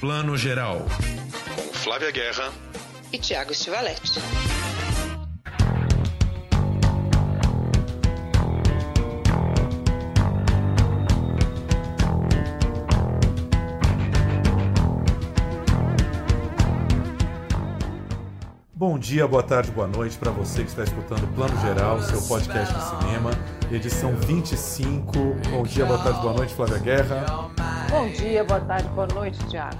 Plano Geral. Com Flávia Guerra e Tiago Stivaletti. Bom dia, boa tarde, boa noite para você que está escutando Plano Geral, seu podcast de cinema, edição 25. Bom dia, boa tarde, boa noite, Flávia Guerra. Bom dia, boa tarde, boa noite, Tiago.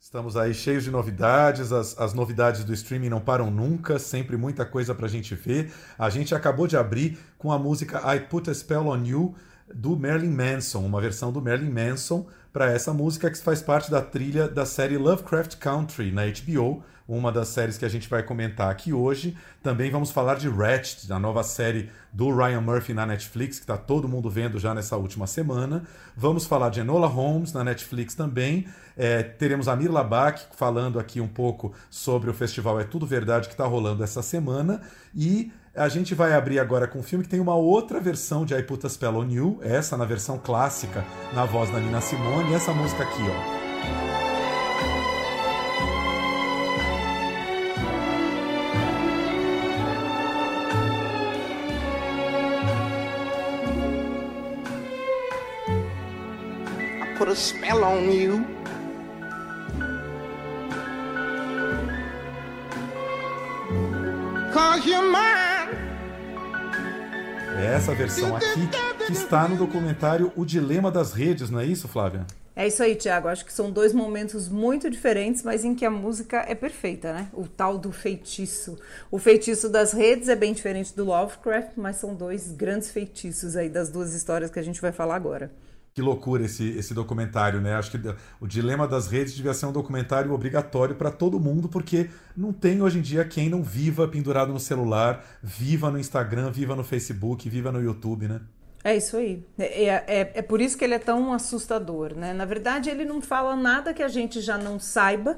Estamos aí cheios de novidades, as, as novidades do streaming não param nunca, sempre muita coisa para a gente ver. A gente acabou de abrir com a música I Put a Spell on You, do Marilyn Manson, uma versão do Marilyn Manson para essa música que faz parte da trilha da série Lovecraft Country na HBO, uma das séries que a gente vai comentar aqui hoje. Também vamos falar de Ratched, a nova série do Ryan Murphy na Netflix, que está todo mundo vendo já nessa última semana. Vamos falar de Enola Holmes na Netflix também. É, teremos a Mirla Bach falando aqui um pouco sobre o festival É Tudo Verdade que está rolando essa semana. E a gente vai abrir agora com um filme que tem uma outra versão de I Put a Spell on You, essa na versão clássica, na voz da Nina Simone, e essa música aqui, ó. put a spell on you. Cause you're mine. É essa versão aqui que está no documentário O Dilema das Redes, não é isso, Flávia? É isso aí, Tiago. Acho que são dois momentos muito diferentes, mas em que a música é perfeita, né? O tal do feitiço. O feitiço das redes é bem diferente do Lovecraft, mas são dois grandes feitiços aí das duas histórias que a gente vai falar agora. Que loucura esse, esse documentário, né? Acho que o Dilema das Redes devia ser um documentário obrigatório para todo mundo, porque não tem hoje em dia quem não viva pendurado no celular, viva no Instagram, viva no Facebook, viva no YouTube, né? É isso aí. É, é, é, é por isso que ele é tão assustador, né? Na verdade, ele não fala nada que a gente já não saiba,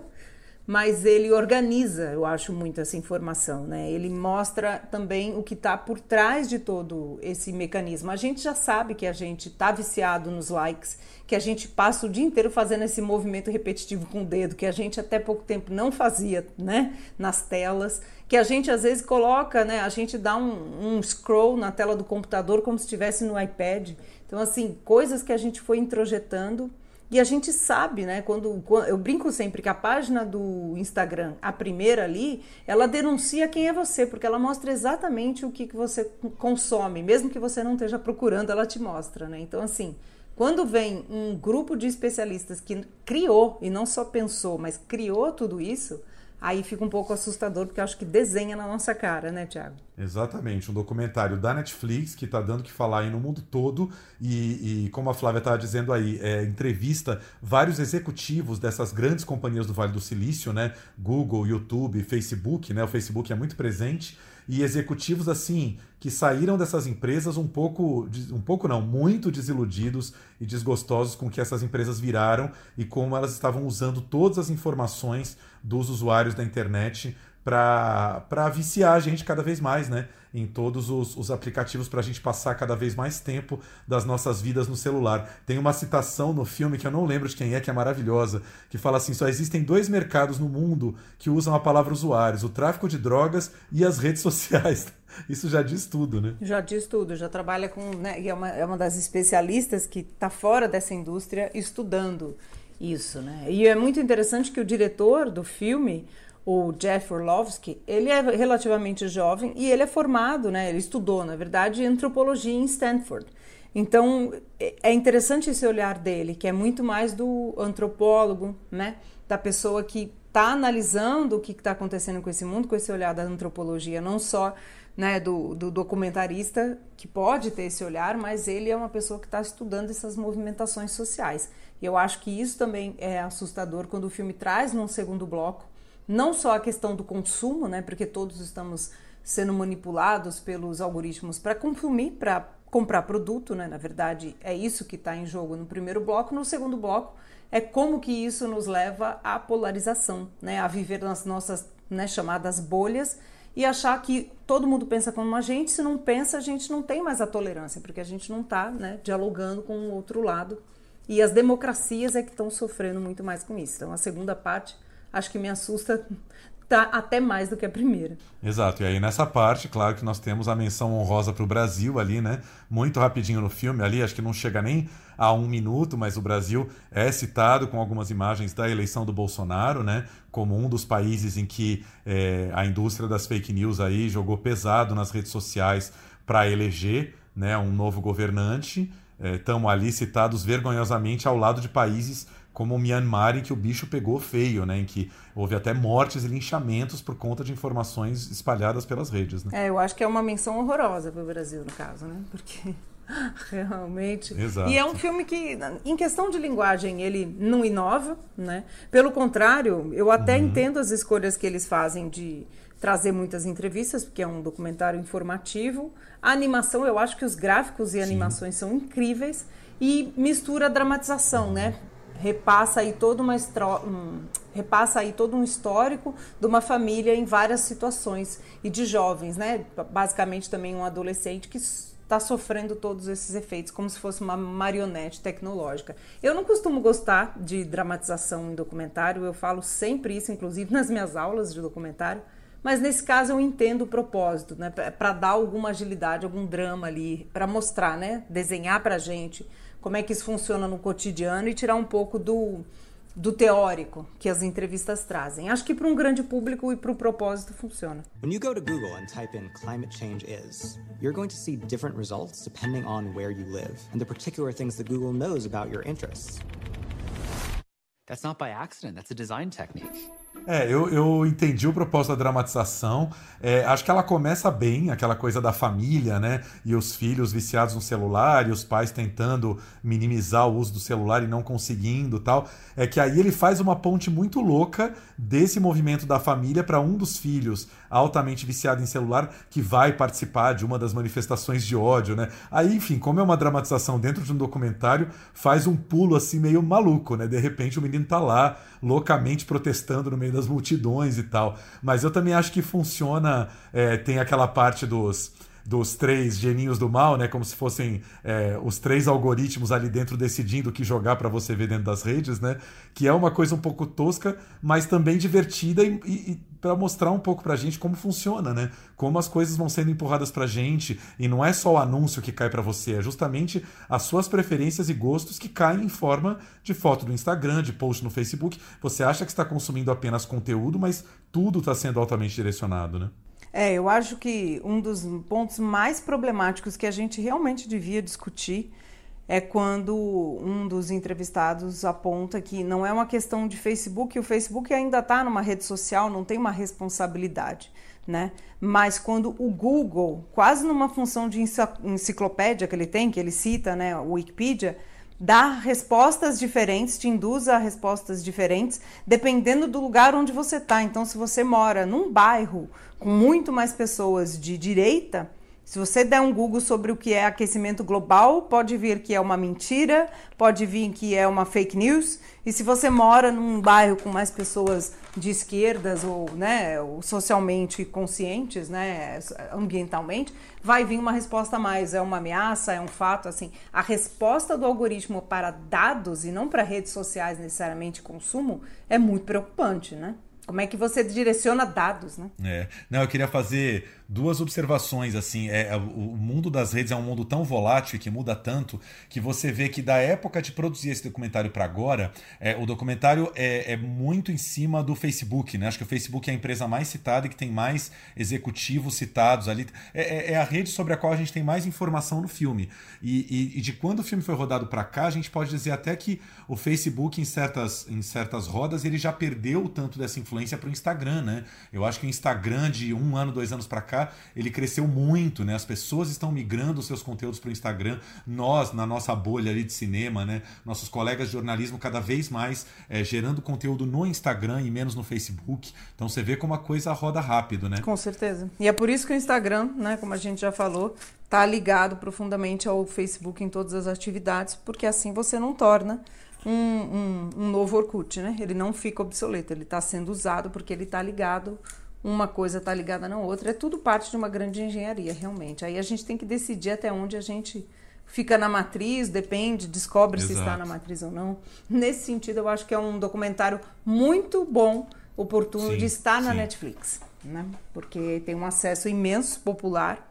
mas ele organiza, eu acho, muito essa informação, né? Ele mostra também o que está por trás de todo esse mecanismo. A gente já sabe que a gente está viciado nos likes, que a gente passa o dia inteiro fazendo esse movimento repetitivo com o dedo, que a gente até pouco tempo não fazia, né? Nas telas, que a gente às vezes coloca, né? A gente dá um, um scroll na tela do computador como se estivesse no iPad. Então, assim, coisas que a gente foi introjetando e a gente sabe, né? Quando, quando, eu brinco sempre que a página do Instagram, a primeira ali, ela denuncia quem é você, porque ela mostra exatamente o que, que você consome, mesmo que você não esteja procurando, ela te mostra, né? Então, assim, quando vem um grupo de especialistas que criou e não só pensou, mas criou tudo isso, aí fica um pouco assustador, porque acho que desenha na nossa cara, né, Tiago? Exatamente, um documentário da Netflix que está dando que falar aí no mundo todo. E, e como a Flávia estava dizendo aí, é, entrevista vários executivos dessas grandes companhias do Vale do Silício, né, Google, YouTube, Facebook, né, o Facebook é muito presente e executivos assim que saíram dessas empresas um pouco, um pouco não, muito desiludidos e desgostosos com que essas empresas viraram e como elas estavam usando todas as informações dos usuários da internet para viciar a gente cada vez mais, né? Em todos os, os aplicativos para a gente passar cada vez mais tempo das nossas vidas no celular. Tem uma citação no filme que eu não lembro de quem é, que é maravilhosa, que fala assim: só existem dois mercados no mundo que usam a palavra usuários: o tráfico de drogas e as redes sociais. Isso já diz tudo, né? Já diz tudo, já trabalha com. Né, e é uma, é uma das especialistas que está fora dessa indústria estudando isso, né? E é muito interessante que o diretor do filme o Jeff Orlovsky, ele é relativamente jovem e ele é formado, né? Ele estudou, na verdade, antropologia em Stanford. Então, é, é interessante esse olhar dele, que é muito mais do antropólogo, né? Da pessoa que está analisando o que está acontecendo com esse mundo, com esse olhar da antropologia, não só né, do, do, documentarista, que pode ter esse olhar, mas ele é uma pessoa que está estudando essas movimentações sociais. E eu acho que isso também é assustador quando o filme traz num segundo bloco não só a questão do consumo, né, porque todos estamos sendo manipulados pelos algoritmos para consumir, para comprar produto, né? Na verdade, é isso que está em jogo no primeiro bloco. No segundo bloco, é como que isso nos leva à polarização, né? A viver nas nossas né, chamadas bolhas e achar que todo mundo pensa como a gente. Se não pensa, a gente não tem mais a tolerância, porque a gente não está né, dialogando com o outro lado E as democracias é que estão sofrendo muito mais com isso. Então, a segunda parte, acho que me assusta tá até mais do que a primeira. Exato, e aí nessa parte, claro que nós temos a menção honrosa para o Brasil ali, né? Muito rapidinho no filme ali, acho que não chega nem a um minuto, mas o Brasil é citado com algumas imagens da eleição do Bolsonaro, né? Como um dos países em que é, a indústria das fake news aí jogou pesado nas redes sociais para eleger né, um novo governante. Estamos é, ali citados vergonhosamente ao lado de países como o Myanmar, em que o bicho pegou feio, né? Em que houve até mortes e linchamentos por conta de informações espalhadas pelas redes. Né? É, eu acho que é uma menção horrorosa para o Brasil, no caso, né? Porque realmente. Exato. E é um filme que, em questão de linguagem, ele não inova, né? Pelo contrário, eu até uhum. entendo as escolhas que eles fazem de trazer muitas entrevistas, porque é um documentário informativo. A animação, eu acho que os gráficos e animações Sim. são incríveis e mistura a dramatização, né? Repassa aí toda uma um, repassa aí todo um histórico de uma família em várias situações e de jovens, né? Basicamente também um adolescente que está sofrendo todos esses efeitos como se fosse uma marionete tecnológica. Eu não costumo gostar de dramatização em documentário, eu falo sempre isso, inclusive nas minhas aulas de documentário. Mas nesse caso eu entendo o propósito, né? Para dar alguma agilidade, algum drama ali, para mostrar, né? Desenhar para gente como é que isso funciona no cotidiano e tirar um pouco do, do teórico que as entrevistas trazem. Acho que para um grande público e para o propósito funciona. When you go to Google and type in climate change is, you're going to see different results depending on where you live and the particular things that Google knows about your interests. That's not by accident, that's a design technique. É, eu, eu entendi o propósito da dramatização. É, acho que ela começa bem, aquela coisa da família, né? E os filhos viciados no celular, e os pais tentando minimizar o uso do celular e não conseguindo tal. É que aí ele faz uma ponte muito louca desse movimento da família para um dos filhos altamente viciado em celular que vai participar de uma das manifestações de ódio, né? Aí, enfim, como é uma dramatização dentro de um documentário, faz um pulo assim meio maluco, né? De repente o menino tá lá loucamente protestando no meio das multidões e tal. Mas eu também acho que funciona, é, tem aquela parte dos dos três geninhos do mal, né? Como se fossem é, os três algoritmos ali dentro decidindo o que jogar para você ver dentro das redes, né? Que é uma coisa um pouco tosca, mas também divertida e, e, e para mostrar um pouco pra gente como funciona, né? Como as coisas vão sendo empurradas pra gente e não é só o anúncio que cai para você, é justamente as suas preferências e gostos que caem em forma de foto do Instagram, de post no Facebook. Você acha que está consumindo apenas conteúdo, mas tudo está sendo altamente direcionado, né? É, eu acho que um dos pontos mais problemáticos que a gente realmente devia discutir é quando um dos entrevistados aponta que não é uma questão de Facebook, o Facebook ainda está numa rede social, não tem uma responsabilidade, né? Mas quando o Google, quase numa função de enciclopédia que ele tem, que ele cita, né, o Wikipedia, dá respostas diferentes, te induz a respostas diferentes, dependendo do lugar onde você está. Então, se você mora num bairro com muito mais pessoas de direita, se você der um Google sobre o que é aquecimento global, pode vir que é uma mentira, pode vir que é uma fake news. E se você mora num bairro com mais pessoas de esquerdas ou, né, ou socialmente conscientes, né, ambientalmente, vai vir uma resposta mais, é uma ameaça, é um fato, assim. A resposta do algoritmo para dados e não para redes sociais necessariamente consumo é muito preocupante, né? Como é que você direciona dados, né? É. Não, eu queria fazer duas observações assim é, é, o mundo das redes é um mundo tão volátil que muda tanto que você vê que da época de produzir esse documentário para agora é, o documentário é, é, muito em cima do Facebook né? Acho que o Facebook é a empresa mais citada e que tem mais executivos citados ali. É, é, é a rede sobre a qual a gente tem mais informação no filme. E, e, e de quando o filme foi rodado para cá a gente pode dizer até que o Facebook em certas em certas rodas ele já perdeu tanto dessa influência para o Instagram né? Eu acho que o Instagram de um ano dois anos para cá ele cresceu muito, né? As pessoas estão migrando os seus conteúdos para o Instagram. Nós, na nossa bolha ali de cinema, né? Nossos colegas de jornalismo cada vez mais é, gerando conteúdo no Instagram e menos no Facebook. Então você vê como a coisa roda rápido, né? Com certeza. E é por isso que o Instagram, né? Como a gente já falou, está ligado profundamente ao Facebook em todas as atividades, porque assim você não torna um, um, um, novo Orkut, né? Ele não fica obsoleto, ele está sendo usado porque ele está ligado uma coisa está ligada na outra. É tudo parte de uma grande engenharia, realmente. Aí a gente tem que decidir até onde a gente fica na matriz, depende, descobre se está Exato. na matriz ou não. Nesse sentido, eu acho que é um documentário muito bom, oportuno Sim, de estar na sim. Netflix, né? Porque tem um acesso imenso, popular,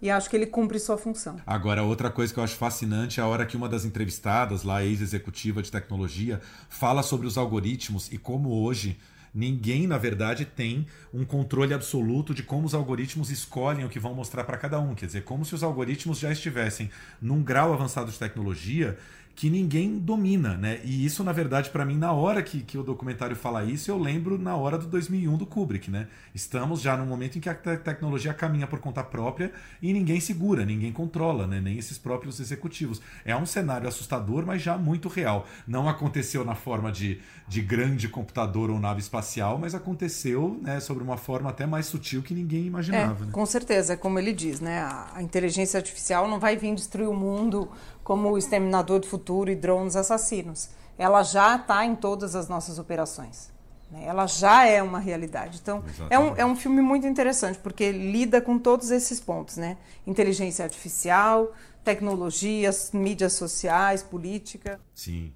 e acho que ele cumpre sua função. Agora, outra coisa que eu acho fascinante é a hora que uma das entrevistadas, lá, ex-executiva de tecnologia, fala sobre os algoritmos e como hoje ninguém, na verdade, tem um controle absoluto de como os algoritmos escolhem o que vão mostrar para cada um. Quer dizer, como se os algoritmos já estivessem num grau avançado de tecnologia que ninguém domina, né? E isso, na verdade, para mim, na hora que, que o documentário fala isso, eu lembro na hora do 2001 do Kubrick, né? Estamos já num momento em que a te- tecnologia caminha por conta própria e ninguém segura, ninguém controla, né? Nem esses próprios executivos. É um cenário assustador, mas já muito real. Não aconteceu na forma de, de grande computador ou nave espacial, mas aconteceu, né, sobre uma forma até mais sutil que ninguém imaginava, É, né? com certeza, é como ele diz, né? A, a inteligência artificial não vai vir destruir o mundo como o exterminador do futuro e drones assassinos. Ela já está em todas as nossas operações. né? Ela já é uma realidade. Então, é um, é um filme muito interessante, porque lida com todos esses pontos, né? Inteligência artificial, tecnologias, mídias sociais, política. Sim.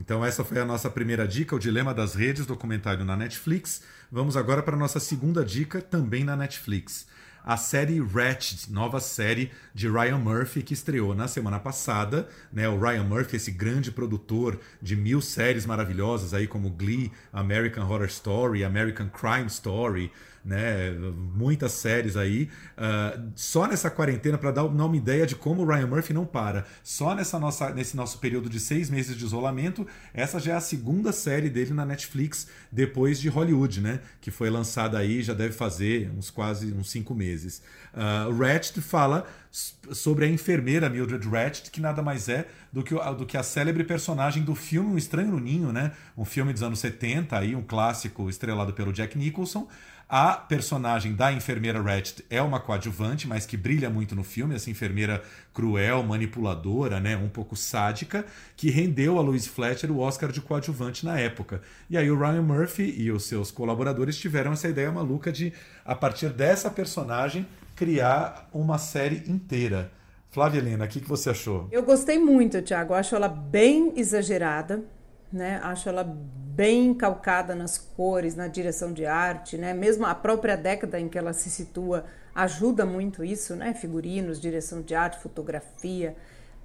Então essa foi a nossa primeira dica, o Dilema das Redes, documentário na Netflix. Vamos agora para a nossa segunda dica, também na Netflix. A série Ratched, nova série de Ryan Murphy, que estreou na semana passada. Né? O Ryan Murphy, esse grande produtor de mil séries maravilhosas, aí como Glee, American Horror Story, American Crime Story, né? Muitas séries aí. Ah, só nessa quarentena, para dar uma ideia de como o Ryan Murphy não para, só nessa nossa, nesse nosso período de seis meses de isolamento, essa já é a segunda série dele na Netflix depois de Hollywood, né? Que foi lançada aí, já deve fazer uns quase uns cinco meses. Uh, Ratched fala sobre a enfermeira Mildred Ratched, que nada mais é do que, do que a célebre personagem do filme Um Estranho no Ninho, né? Um filme dos anos 70, aí, um clássico estrelado pelo Jack Nicholson. A personagem da enfermeira Ratched é uma coadjuvante, mas que brilha muito no filme, essa enfermeira cruel, manipuladora, né, um pouco sádica, que rendeu a Louise Fletcher o Oscar de coadjuvante na época. E aí o Ryan Murphy e os seus colaboradores tiveram essa ideia maluca de, a partir dessa personagem, criar uma série inteira. Flávia Helena, o que, que você achou? Eu gostei muito, Tiago. Acho ela bem exagerada, né? Acho ela bem calcada nas cores, na direção de arte, né? Mesmo a própria década em que ela se situa ajuda muito isso, né? Figurinos, direção de arte, fotografia.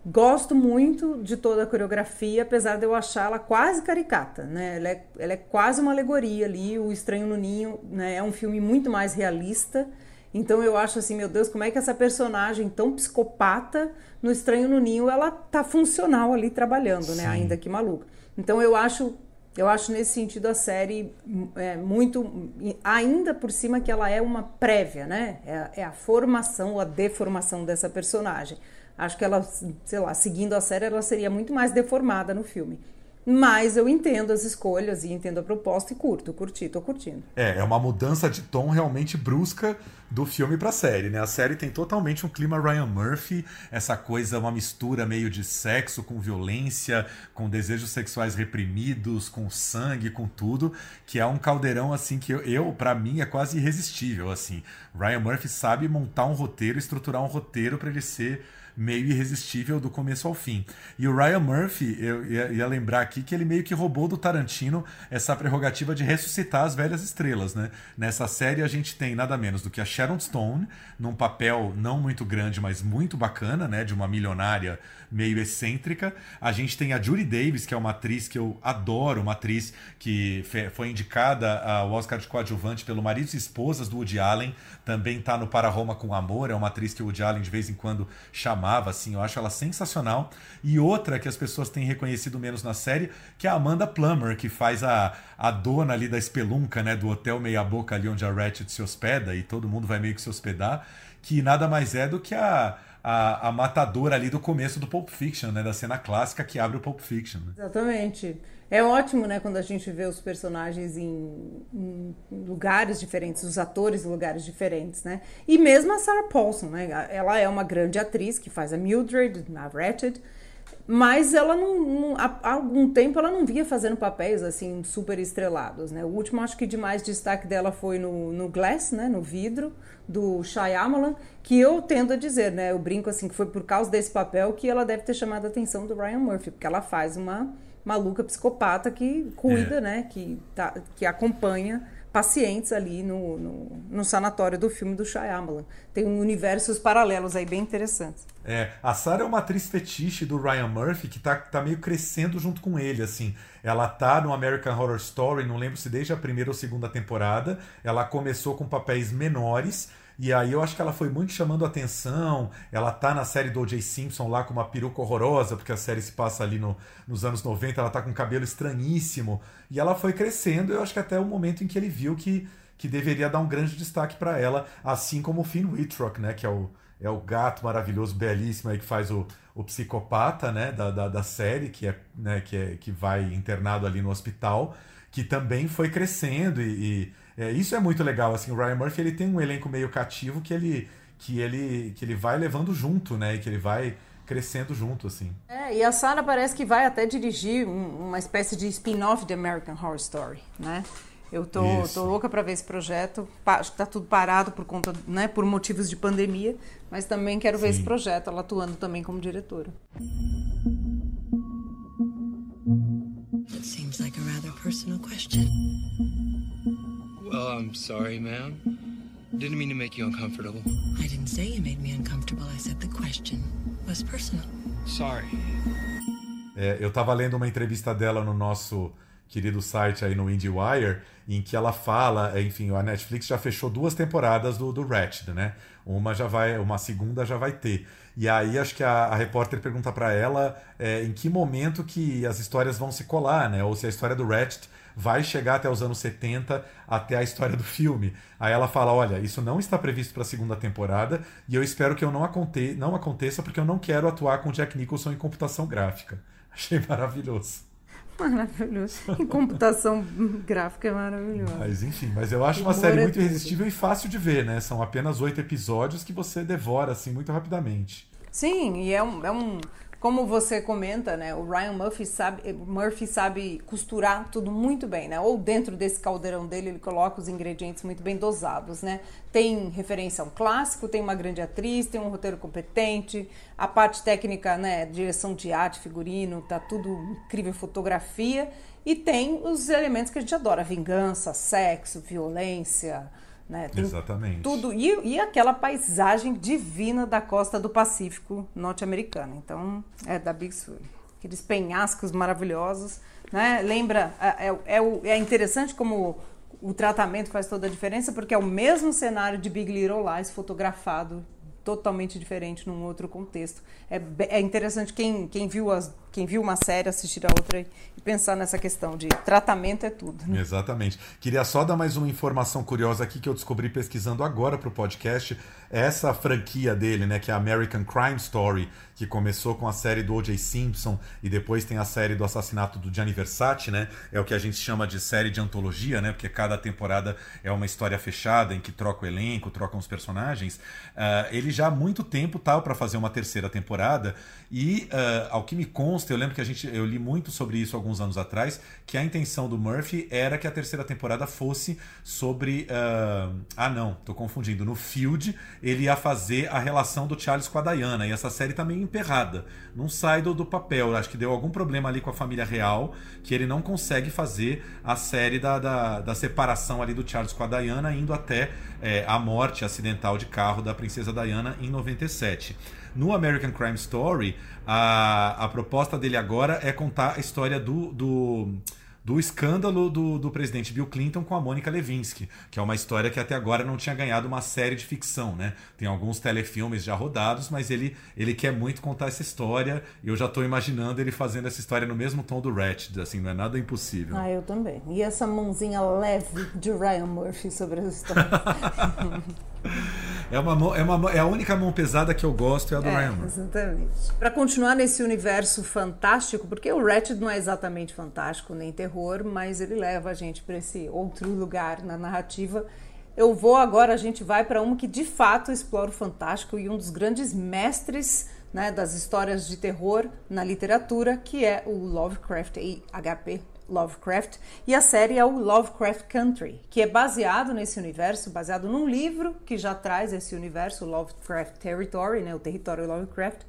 Gosto muito de toda a coreografia, apesar de eu achá-la quase caricata, né? Ela é, ela é quase uma alegoria ali. O Estranho no Ninho né? é um filme muito mais realista. Então eu acho assim, meu Deus, como é que essa personagem tão psicopata no Estranho no Ninho, ela tá funcional ali trabalhando, né? Ainda que maluca. Então eu acho, eu acho nesse sentido a série é, muito, ainda por cima que ela é uma prévia, né? É, é a formação ou a deformação dessa personagem. Acho que ela, sei lá, seguindo a série, ela seria muito mais deformada no filme. Mas eu entendo as escolhas e entendo a proposta e curto, curti, tô curtindo. É, é uma mudança de tom realmente brusca do filme pra série, né? A série tem totalmente um clima Ryan Murphy, essa coisa, uma mistura meio de sexo com violência, com desejos sexuais reprimidos, com sangue, com tudo, que é um caldeirão assim que eu, para mim é quase irresistível, assim. Ryan Murphy sabe montar um roteiro, estruturar um roteiro para ele ser meio irresistível do começo ao fim. E o Ryan Murphy, eu ia, ia, lembrar aqui que ele meio que roubou do Tarantino essa prerrogativa de ressuscitar as velhas estrelas, né? Nessa série a gente tem nada menos do que a Sharon Stone, num papel não muito grande, mas muito bacana, né? De uma milionária meio excêntrica. A gente tem a Judy Davis, que é uma atriz que eu adoro, uma atriz que foi indicada ao Oscar de coadjuvante pelo Maridos e Esposas do Woody Allen, também tá no Para Roma com Amor, é uma atriz que o Woody Allen de vez em quando chamava, assim, eu acho ela sensacional. E outra que as pessoas têm reconhecido menos na série, que é a Amanda Plummer, que faz a, a dona ali da espelunca, né, do hotel Meia Boca ali onde a Ratchet se hospeda, e todo mundo vai meio que se hospedar, que nada mais é do que a a, a matadora ali do começo do Pulp Fiction, né? Da cena clássica que abre o Pulp Fiction. Né? Exatamente. É ótimo, né, quando a gente vê os personagens em, em, lugares diferentes, os atores em lugares diferentes, né? E mesmo a Sarah Paulson, né? Ela é uma grande atriz que faz a Mildred na Ratched. Mas ela não, não, há algum tempo ela não via fazendo papéis assim super estrelados, né? O último acho que de mais destaque dela foi no, no Glass, né? No vidro do Shyamalan, que eu tendo a dizer, né? Eu brinco assim que foi por causa desse papel que ela deve ter chamado a atenção do Ryan Murphy, porque ela faz uma maluca psicopata que cuida, é. né? Que, tá, que acompanha pacientes ali no, no, no, sanatório do filme do Shyamalan. Tem um universos paralelos aí bem interessantes. É, a Sarah é uma atriz fetiche do Ryan Murphy que tá, tá meio crescendo junto com ele, assim. Ela tá no American Horror Story, não lembro se desde a primeira ou segunda temporada. Ela começou com papéis menores, e aí eu acho que ela foi muito chamando atenção. Ela tá na série do O.J. Simpson lá com uma peruca horrorosa, porque a série se passa ali no, nos anos 90, ela tá com um cabelo estranhíssimo. E ela foi crescendo, eu acho que até o momento em que ele viu que, que deveria dar um grande destaque para ela, assim como o Finn Wittrock, né, que é o, é o gato maravilhoso, belíssimo aí que faz o, o psicopata, né, da, da, da série, que é, né, que é que vai internado ali no hospital, que também foi crescendo e, e é, isso é muito legal, assim, o Ryan Murphy ele tem um elenco meio cativo que ele que ele que ele vai levando junto, né, e que ele vai crescendo junto, assim. É, e a Sarah parece que vai até dirigir um, uma espécie de spin-off de American Horror Story, né? Eu tô, tô louca para ver esse projeto. Acho que tá tudo parado por conta, né, por motivos de pandemia, mas também quero ver Sim. esse projeto, ela atuando também como diretora. Well, I'm sorry, ma'am. Didn't mean to make you uncomfortable. I didn't say you made me uncomfortable. I said the question was personal. Sorry. É, eu tava lendo uma entrevista dela no nosso querido site aí no IndieWire, em que ela fala, enfim, a Netflix já fechou duas temporadas do, do Ratched, né? Uma já vai, uma segunda já vai ter. E aí acho que a, a repórter pergunta para ela é, em que momento que as histórias vão se colar, né? Ou se a história do Ratched vai chegar até os anos 70, até a história do filme. Aí ela fala: Olha, isso não está previsto para a segunda temporada e eu espero que eu não, aconte não aconteça porque eu não quero atuar com Jack Nicholson em computação gráfica. Achei maravilhoso. Maravilhoso. Em computação gráfica é maravilhoso. Mas enfim, mas eu acho uma série muito irresistível e fácil de ver, né? São apenas oito episódios que você devora assim muito rapidamente. Sim, e é um, é um como você comenta, né, o Ryan Murphy sabe, Murphy sabe costurar tudo muito bem, né? Ou dentro desse caldeirão dele ele coloca os ingredientes muito bem dosados, né? Tem referência a um clássico, tem uma grande atriz, tem um roteiro competente, a parte técnica, né, direção de arte, figurino, tá tudo incrível, fotografia e tem os elementos que a gente adora: vingança, sexo, violência, né? Exatamente. Tudo. E, e aquela paisagem divina da costa do Pacífico norte-americano. Então, é da Big Sur. Aqueles penhascos maravilhosos. Né? Lembra, é, é, é, é interessante como o tratamento faz toda a diferença, porque é o mesmo cenário de Big Little Lies fotografado totalmente diferente num outro contexto. É, é interessante quem, quem, viu as, quem viu uma série assistir a outra e, pensar nessa questão de tratamento é tudo. Né? Exatamente. Queria só dar mais uma informação curiosa aqui que eu descobri pesquisando agora para o podcast. Essa franquia dele, né, que é a American Crime Story, que começou com a série do O.J. Simpson e depois tem a série do assassinato do Gianni Versace, né? É o que a gente chama de série de antologia, né? Porque cada temporada é uma história fechada em que troca o elenco, trocam os personagens. Uh, ele já há muito tempo tal para fazer uma terceira temporada e uh, ao que me consta, eu lembro que a gente eu li muito sobre isso alguns anos atrás, que a intenção do Murphy era que a terceira temporada fosse sobre uh, ah não, tô confundindo, no Field ele ia fazer a relação do Charles com a Diana e essa série também emperrada. Não sai do, do papel. Acho que deu algum problema ali com a família real, que ele não consegue fazer a série da, da, da separação ali do Charles com a Diana, indo até é, a morte acidental de carro da princesa Diana em 97. No American Crime Story, a, a proposta dele agora é contar a história do, do do escândalo do, do presidente Bill Clinton com a Mônica Levinsky, que é uma história que até agora não tinha ganhado uma série de ficção, né? Tem alguns telefilmes já rodados, mas ele, ele quer muito contar essa história e eu já estou imaginando ele fazendo essa história no mesmo tom do Ratched, assim, não é nada impossível. Ah, eu também. E essa mãozinha leve de Ryan Murphy sobre essa história. É, uma, é, uma, é a única mão pesada que eu gosto, é a do é, Ryan Murphy. Exatamente. Para continuar nesse universo fantástico, porque o Ratched não é exatamente fantástico nem terror, mas ele leva a gente para esse outro lugar na narrativa. Eu vou agora, a gente vai para uma que de fato explora o fantástico e um dos grandes mestres né, das histórias de terror na literatura, que é o Lovecraft e HP Lovecraft, e a série é o Lovecraft Country, que é baseado nesse universo, baseado num livro que já traz esse universo, Lovecraft Territory, né, o território Lovecraft,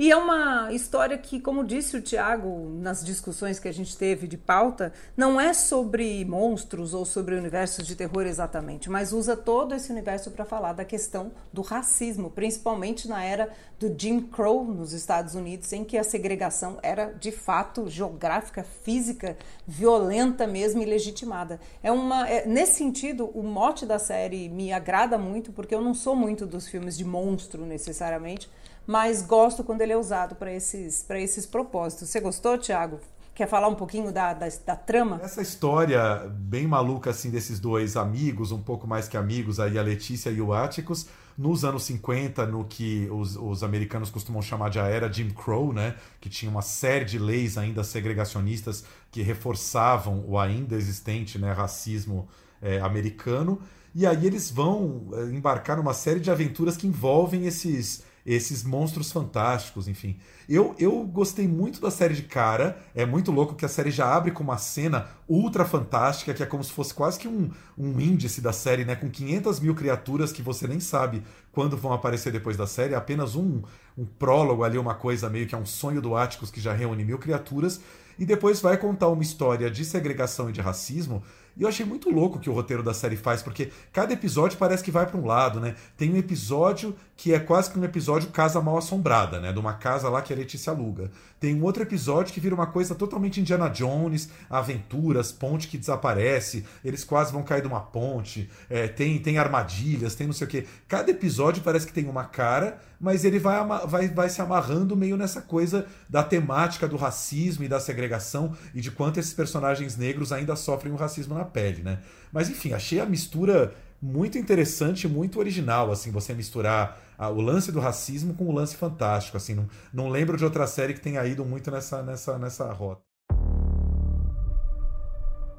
e é uma história que, como disse o Tiago nas discussões que a gente teve de pauta, não é sobre monstros ou sobre universos de terror exatamente, mas usa todo esse universo para falar da questão do racismo, principalmente na era do Jim Crow nos Estados Unidos, em que a segregação era de fato geográfica, física, violenta mesmo e legitimada. É uma, é, nesse sentido, o mote da série me agrada muito, porque eu não sou muito dos filmes de monstro necessariamente mas gosto quando ele é usado para esses, esses propósitos. Você gostou, Tiago? Quer falar um pouquinho da, da, da, trama? Essa história bem maluca assim desses dois amigos, um pouco mais que amigos, aí a Letícia e o Áticos, nos anos 50, no que os, os americanos costumam chamar de a era Jim Crow, né? que tinha uma série de leis ainda segregacionistas que reforçavam o ainda existente né, racismo é, americano. E aí eles vão é, embarcar numa série de aventuras que envolvem esses esses monstros fantásticos, enfim. Eu, eu gostei muito da série de cara. É muito louco que a série já abre com uma cena ultra fantástica, que é como se fosse quase que um, um índice da série, né? Com 500 mil criaturas que você nem sabe quando vão aparecer depois da série. É apenas um, um prólogo ali, uma coisa meio que é um sonho do Áticos que já reúne mil criaturas. E depois vai contar uma história de segregação e de racismo e eu achei muito louco o que o roteiro da série faz, porque cada episódio parece que vai para um lado, né? Tem um episódio que é quase que um episódio Casa Mal Assombrada, né? De uma casa lá que a Letícia aluga. Tem um outro episódio que vira uma coisa totalmente Indiana Jones, aventuras, ponte que desaparece, eles quase vão cair de uma ponte, é, tem, tem armadilhas, tem não sei o quê. Cada episódio parece que tem uma cara, mas ele vai, vai, vai se amarrando meio nessa coisa da temática do racismo e da segregação e de quanto esses personagens negros ainda sofrem o racismo na pele, né? Mas enfim, achei a mistura muito interessante, muito original, assim, você misturar a, o lance do racismo com o lance fantástico, assim, não, não lembro de outra série que tenha ido muito nessa, nessa, nessa rota.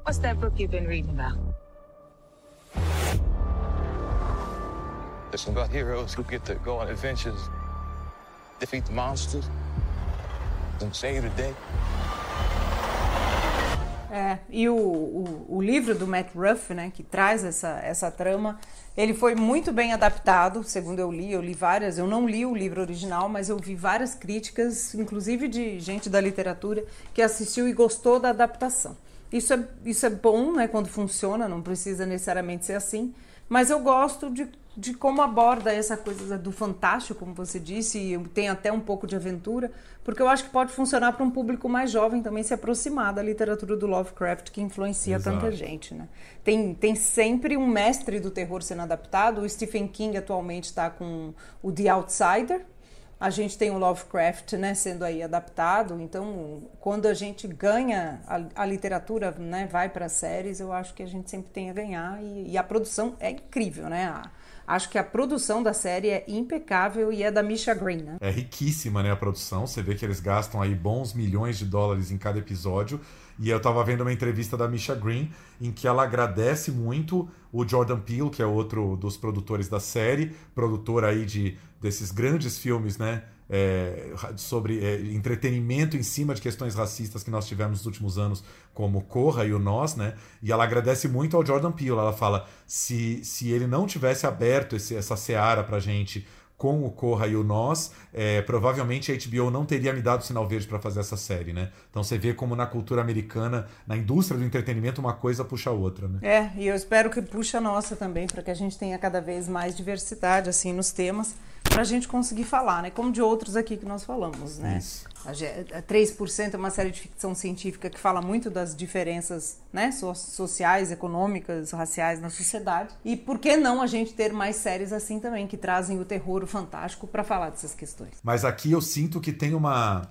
What's that book you've been reading about? It's about heroes who get to go on adventures, defeat the monsters, and save the day. É, e o, o, o, livro do Matt Ruff, né, que traz essa, essa trama, ele foi muito bem adaptado, segundo eu li, eu li várias, eu não li o livro original, mas eu vi várias críticas, inclusive de gente da literatura, que assistiu e gostou da adaptação. Isso é, isso é bom, né, quando funciona, não precisa necessariamente ser assim, mas eu gosto de de como aborda essa coisa do fantástico, como você disse, e tem até um pouco de aventura, porque eu acho que pode funcionar para um público mais jovem também se aproximar da literatura do Lovecraft que influencia Exato. tanta gente, né? Tem, tem sempre um mestre do terror sendo adaptado. O Stephen King atualmente está com o The Outsider, a gente tem o Lovecraft né, sendo aí adaptado, então quando a gente ganha a, a literatura, né, vai para séries, eu acho que a gente sempre tem a ganhar e, e a produção é incrível, né? A, Acho que a produção da série é impecável e é da Misha Green, né? É riquíssima, né, a produção. Você vê que eles gastam aí bons milhões de dólares em cada episódio. E eu estava vendo uma entrevista da Misha Green em que ela agradece muito o Jordan Peele, que é outro dos produtores da série, produtor aí de desses grandes filmes, né? é, sobre é, entretenimento em cima de questões racistas que nós tivemos nos últimos anos, como Corra e o Nós, né? E ela agradece muito ao Jordan Peele. Ela fala: se, se ele não tivesse aberto esse, essa seara pra gente com o Corra e o Nós, é, provavelmente a HBO não teria me dado sinal verde para fazer essa série, né? Então você vê como na cultura americana, na indústria do entretenimento, uma coisa puxa a outra, né? É, e eu espero que puxe a nossa também, para que a gente tenha cada vez mais diversidade, assim, nos temas para a gente conseguir falar, né? Como de outros aqui que nós falamos, né? Isso. A 3% é uma série de ficção científica que fala muito das diferenças né, sociais, econômicas, raciais na sociedade. E por que não a gente ter mais séries assim também, que trazem o terror, o fantástico, para falar dessas questões? Mas aqui eu sinto que tem uma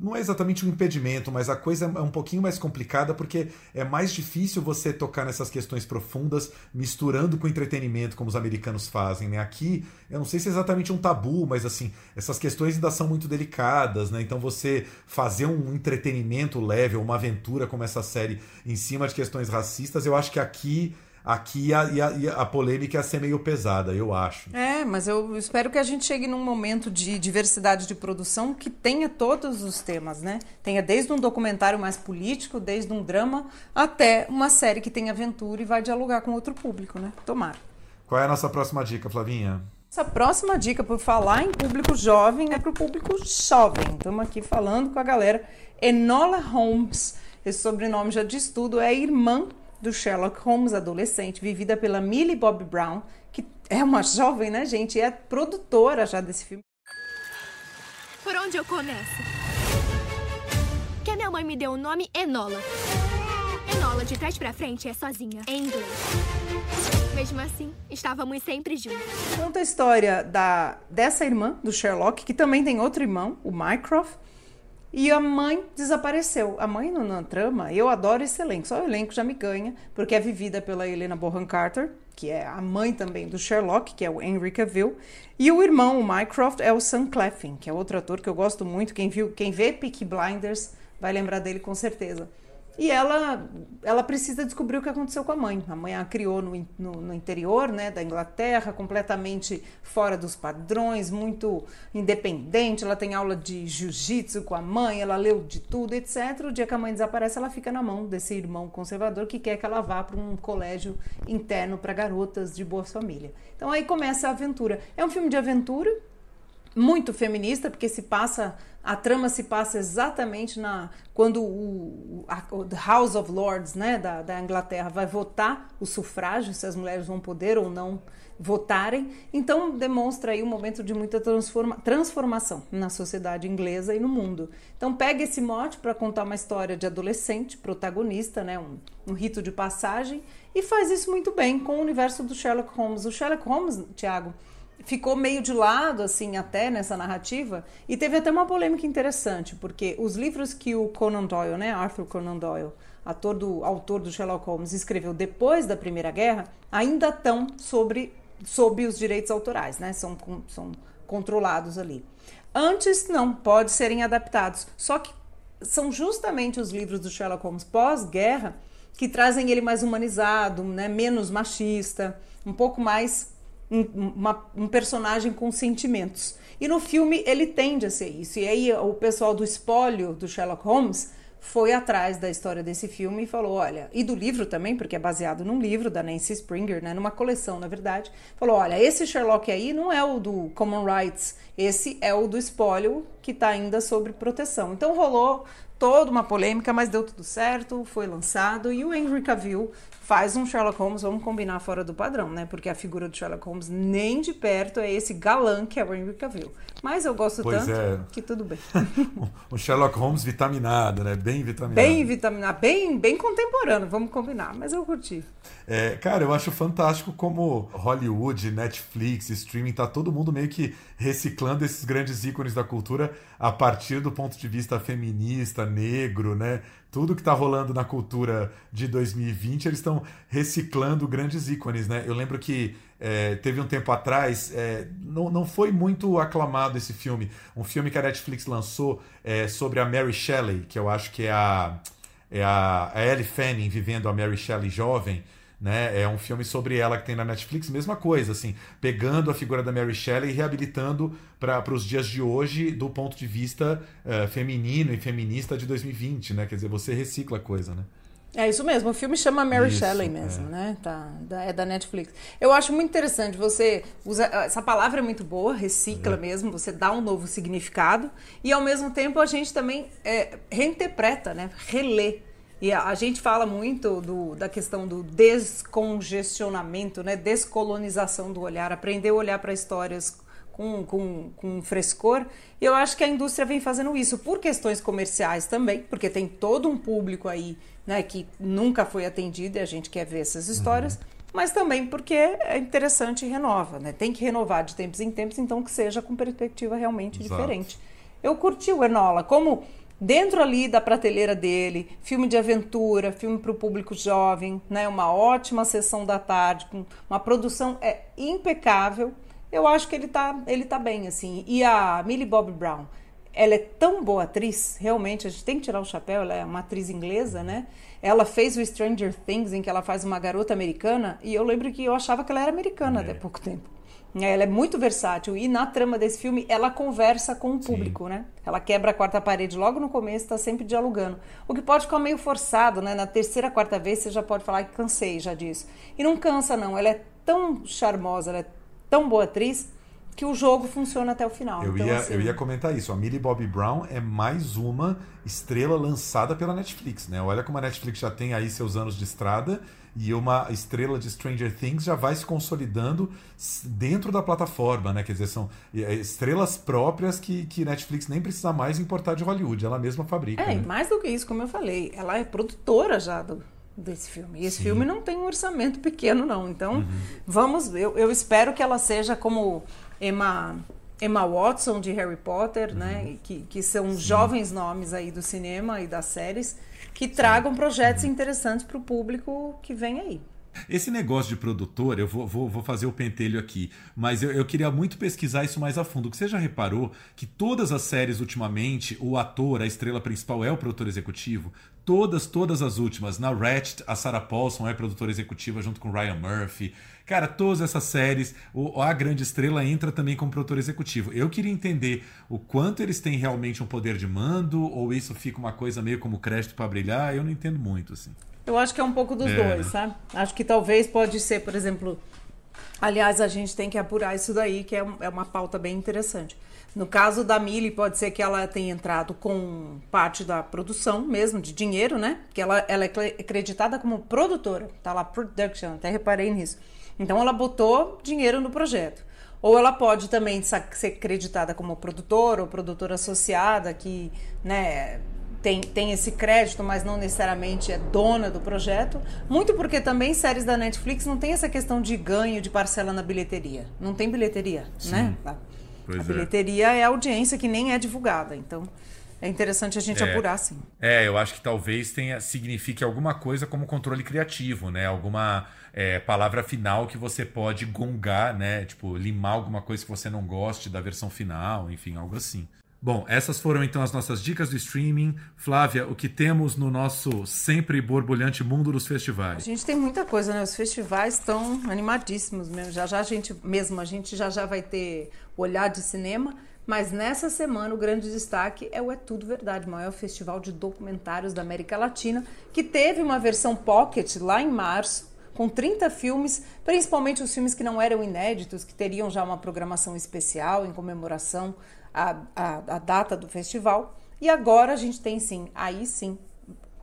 não é exatamente um impedimento, mas a coisa é um pouquinho mais complicada porque é mais difícil você tocar nessas questões profundas misturando com entretenimento, como os americanos fazem, né? Aqui, eu não sei se é exatamente um tabu, mas assim, essas questões ainda são muito delicadas, né? Então você fazer um entretenimento leve, uma aventura como essa série em cima de questões racistas, eu acho que aqui aqui ia, ia, a polêmica ia ser meio pesada, eu acho. É, mas eu espero que a gente chegue num momento de diversidade de produção que tenha todos os temas, né? Tenha desde um documentário mais político, desde um drama, até uma série que tem aventura e vai dialogar com outro público, né? Tomara. Qual é a nossa próxima dica, Flavinha? Essa próxima dica, por falar em público jovem, é para o público jovem. Estamos aqui falando com a galera. Enola Holmes, esse sobrenome já diz tudo, é irmã do Sherlock Holmes, adolescente, vivida pela Millie Bobby Brown, que é uma jovem, né, gente? E é produtora já desse filme. Por onde eu começo? Que a minha mãe me deu o nome Enola. Enola, de trás pra frente, é sozinha, em inglês. Mesmo assim, estávamos sempre juntos. Conta a história da, dessa irmã do Sherlock, que também tem outro irmão, o Mycroft, e a mãe desapareceu. A mãe não na trama, eu adoro esse elenco, só o elenco já me ganha, porque é vivida pela Helena Bonham Carter, que é a mãe também do Sherlock, que é o Henry Cavill, e o irmão, o Mycroft, é o Sam Claflin, que é outro ator que eu gosto muito. Quem viu, quem vê Peaky Blinders vai lembrar dele com certeza. E ela, ela precisa descobrir o que aconteceu com a mãe. A mãe a criou no, no, no, interior né, da Inglaterra, completamente fora dos padrões, muito independente. Ela tem aula de jiu-jitsu com a mãe, ela leu de tudo, etc. O dia que a mãe desaparece, ela fica na mão desse irmão conservador que quer que ela vá para um colégio interno para garotas de boa família. Então aí começa a aventura. É um filme de aventura, muito feminista, porque se passa a trama se passa exatamente na quando o, a, o House of Lords né, da, da Inglaterra vai votar o sufrágio, se as mulheres vão poder ou não votarem. Então demonstra aí um momento de muita transforma, transformação na sociedade inglesa e no mundo. Então pega esse mote para contar uma história de adolescente, protagonista, né, um, um rito de passagem, e faz isso muito bem com o universo do Sherlock Holmes. O Sherlock Holmes, Tiago, ficou meio de lado, assim, até nessa narrativa. E teve até uma polêmica interessante, porque os livros que o Conan Doyle, né, Arthur Conan Doyle, ator do, autor do Sherlock Holmes, escreveu depois da Primeira Guerra, ainda estão sobre, sob os direitos autorais, né? São, são controlados ali. Antes, não, pode serem adaptados. Só que são justamente os livros do Sherlock Holmes pós-guerra que trazem ele mais humanizado, né, menos machista, um pouco mais um, uma, um personagem com sentimentos. E no filme ele tende a ser isso. E aí o pessoal do espólio do Sherlock Holmes foi atrás da história desse filme e falou, olha, e do livro também, porque é baseado num livro da Nancy Springer, né, numa coleção, na verdade, falou, olha, esse Sherlock aí não é o do Common Rights, esse é o do espólio que está ainda sob proteção. Então rolou toda uma polêmica, mas deu tudo certo, foi lançado e o Henry Cavill faz um Sherlock Holmes, vamos combinar fora do padrão, né? Porque a figura do Sherlock Holmes nem de perto é esse galã que é o Henry Cavill. Mas eu gosto pois tanto é. que tudo bem. o Sherlock Holmes vitaminado, né? Bem vitaminado. Bem vitaminado, bem, bem contemporâneo, vamos combinar, mas eu curti. É, cara, eu acho fantástico como Hollywood, Netflix, streaming, tá todo mundo meio que reciclando esses grandes ícones da cultura a partir do ponto de vista feminista, negro, né? Tudo que tá rolando na cultura de 2020, eles estão reciclando grandes ícones, né? Eu lembro que é, teve um tempo atrás, é, não, não foi muito aclamado esse filme, um filme que a Netflix lançou é, sobre a Mary Shelley, que eu acho que é a, é a, a Ellie Fanning vivendo a Mary Shelley jovem, né? É um filme sobre ela que tem na Netflix, mesma coisa, assim, pegando a figura da Mary Shelley e reabilitando para os dias de hoje do ponto de vista uh, feminino e feminista de 2020, né? Quer dizer, você recicla a coisa, né? É isso mesmo, o filme chama Mary Isso, Shelley mesmo, é. né? Tá, da- é da Netflix. Eu acho muito interessante, você usa. Essa palavra é muito boa, recicla mesmo, você dá um novo significado, e ao mesmo tempo a gente também é, reinterpreta, né? Relê. E a, a gente fala muito do, da questão do descongestionamento, né? Descolonização do olhar, aprender a olhar para histórias com, com, com frescor. E eu acho que a indústria vem fazendo isso por questões comerciais também, porque tem todo um público aí né, que nunca foi atendido e a gente quer ver essas histórias, mas também porque é interessante e renova. Né? Tem que renovar de tempos em tempos, então que seja com perspectiva realmente Exato. diferente. Eu curti o Enola, como dentro ali da prateleira dele, filme de aventura, filme para o público jovem, né? Uma ótima sessão da tarde, com uma produção é impecável. Eu acho que ele tá, ele tá bem assim. E a Millie Bobby Brown, ela é tão boa atriz, realmente, a gente tem que tirar o chapéu, ela é uma atriz inglesa, né? Ela fez o Stranger Things, em que ela faz uma garota americana, e eu lembro que eu achava que ela era americana é. até pouco tempo. Ela é muito versátil e na trama desse filme ela conversa com o público, Sim. né? Ela quebra a quarta parede logo no começo, está sempre dialogando. O que pode ficar meio forçado, né? Na terceira, quarta vez você já pode falar que cansei já disso. E não cansa não, ela é tão charmosa, ela é tão boa atriz que o jogo funciona até o final. Eu, então, ia, assim... eu ia comentar isso. A Millie Bobby Brown é mais uma estrela lançada pela Netflix, né? Olha como a Netflix já tem aí seus anos de estrada e uma estrela de Stranger Things já vai se consolidando dentro da plataforma, né? Quer dizer, são é, estrelas próprias que, que Netflix nem precisa mais importar de Hollywood, ela mesma fabrica. É, né? mais do que isso, como eu falei, ela é produtora já do, desse filme. E esse Sim. filme não tem um orçamento pequeno, não. Então, uhum. vamos, eu, eu espero que ela seja como Emma. Emma Watson de Harry Potter, uhum. né? Que, que são Sim. jovens nomes aí do cinema e das séries que tragam projetos uhum. interessantes para o público que vem aí. Esse negócio de produtor, eu vou, vou, vou fazer o pentelho aqui, mas eu, eu, queria muito pesquisar isso mais a fundo. Você já reparou que todas as séries ultimamente, o ator, a estrela principal é o produtor executivo? Todas, todas as últimas. Na Ratchet, a Sarah Paulson é produtora executiva junto com Ryan Murphy. Cara, todas essas séries, o, a grande estrela entra também como produtor executivo. Eu queria entender o quanto eles têm realmente um poder de mando, ou isso fica uma coisa meio como crédito para brilhar, eu não entendo muito, assim. Eu acho que é um pouco dos é. dois, sabe? Acho que talvez pode ser, por exemplo. Aliás, a gente tem que apurar isso daí, que é, é uma pauta bem interessante. No caso da Mili, pode ser que ela tenha entrado com parte da produção mesmo, de dinheiro, né? Que ela, ela é acreditada como produtora, tá lá, production, até reparei nisso. Então ela botou dinheiro no projeto. Ou ela pode também ser acreditada como produtora ou produtora associada, que né, tem, tem esse crédito, mas não necessariamente é dona do projeto. Muito porque também séries da Netflix não tem essa questão de ganho de parcela na bilheteria. Não tem bilheteria, Sim. né? A, a é. bilheteria é. é audiência que nem é divulgada. Então, é interessante a gente é, apurar, sim. É, eu acho que talvez tenha signifique alguma coisa como controle criativo, né? Alguma é, palavra final que você pode gongar, né? Tipo, limar alguma coisa que você não goste da versão final, enfim, algo assim. Bom, essas foram então as nossas dicas do streaming. Flávia, o que temos no nosso sempre borbulhante mundo dos festivais? A gente tem muita coisa, né? Os festivais estão animadíssimos mesmo. Já já a gente, mesmo a gente já já vai ter olhar de cinema. Mas nessa semana o grande destaque é o É Tudo Verdade, maior festival de documentários da América Latina, que teve uma versão pocket lá em março, com 30 filmes, principalmente os filmes que não eram inéditos, que teriam já uma programação especial em comemoração à, à, à data do festival. E agora a gente tem sim, aí sim,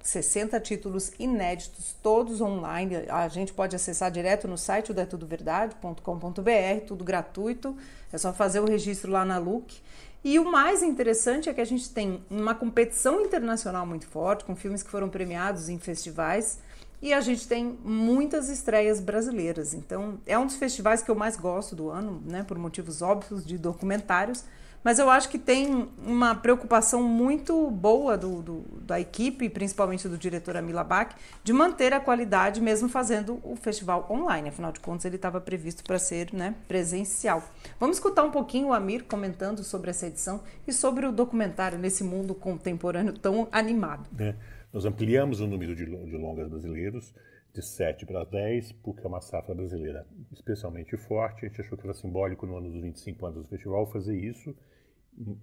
60 títulos inéditos, todos online. A gente pode acessar direto no site do etudoverdade.com.br, tudo gratuito. É só fazer o registro lá na Look. E o mais interessante é que a gente tem uma competição internacional muito forte, com filmes que foram premiados em festivais. E a gente tem muitas estreias brasileiras. Então, é um dos festivais que eu mais gosto do ano, né, por motivos óbvios de documentários mas eu acho que tem uma preocupação muito boa do, do, da equipe, principalmente do diretor Amila Bach, de manter a qualidade mesmo fazendo o festival online. Afinal de contas, ele estava previsto para ser né, presencial. Vamos escutar um pouquinho o Amir comentando sobre essa edição e sobre o documentário nesse mundo contemporâneo tão animado. É, nós ampliamos o número de, de longas brasileiros de 7 para 10, porque é uma safra brasileira especialmente forte. A gente achou que era simbólico no ano dos 25 anos do festival fazer isso